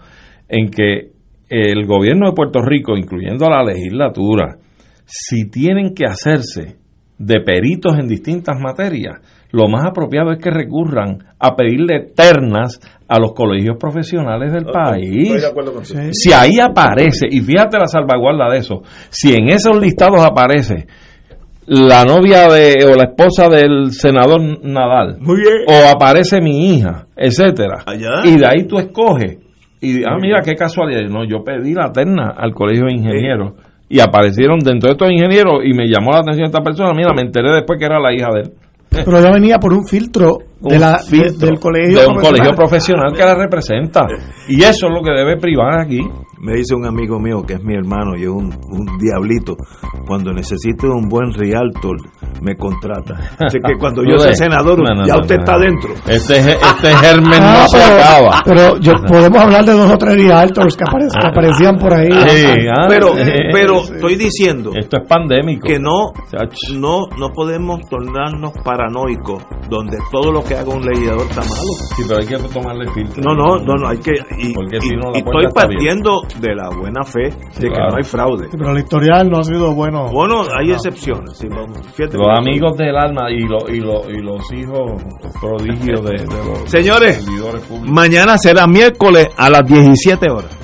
en que el gobierno de Puerto Rico, incluyendo a la legislatura, si tienen que hacerse de peritos en distintas materias, lo más apropiado es que recurran a pedirle ternas a los colegios profesionales del país. Estoy de acuerdo contigo. Si ahí aparece, y fíjate la salvaguarda de eso, si en esos listados aparece la novia de o la esposa del senador Nadal, Muy bien. o aparece mi hija, etcétera, Allá. y de ahí tú escoges, y ah, mira qué casualidad, no, yo pedí la terna al colegio de ingenieros, y aparecieron dentro de estos ingenieros, y me llamó la atención esta persona, mira, me enteré después que era la hija de él. Pero ya venía por un filtro, de Un la, de- del colegio. de un profesional. colegio profesional que la representa y eso es lo que debe privar aquí Me dice un amigo mío que es mi hermano y es un, un diablito. Cuando necesite un buen realtor, me contrata. Así que cuando yo de- senador, no, no, ya no, usted no. está dentro. este, este germen Ah, no se pero, acaba pero yo, podemos hablar de dos o tres realtors que, apare- que aparecían por ahí. Sí, ah, Pero, pero estoy diciendo esto es pandémico que no, no, no podemos tornarnos paranoicos donde todo lo que haga un legislador está malo. sí pero hay que tomarle filtro No, no, no, no hay que. Y, Porque si y- no, la y estoy bien. partiendo de la buena fe de que claro. no hay fraude. Sí, pero el historial no ha sido bueno. Bueno, hay excepciones. sí, vamos, fíjate los amigos del alma y, lo- y, lo- y los hijos prodigios de, de los Señores, mañana será miércoles a las 17 horas.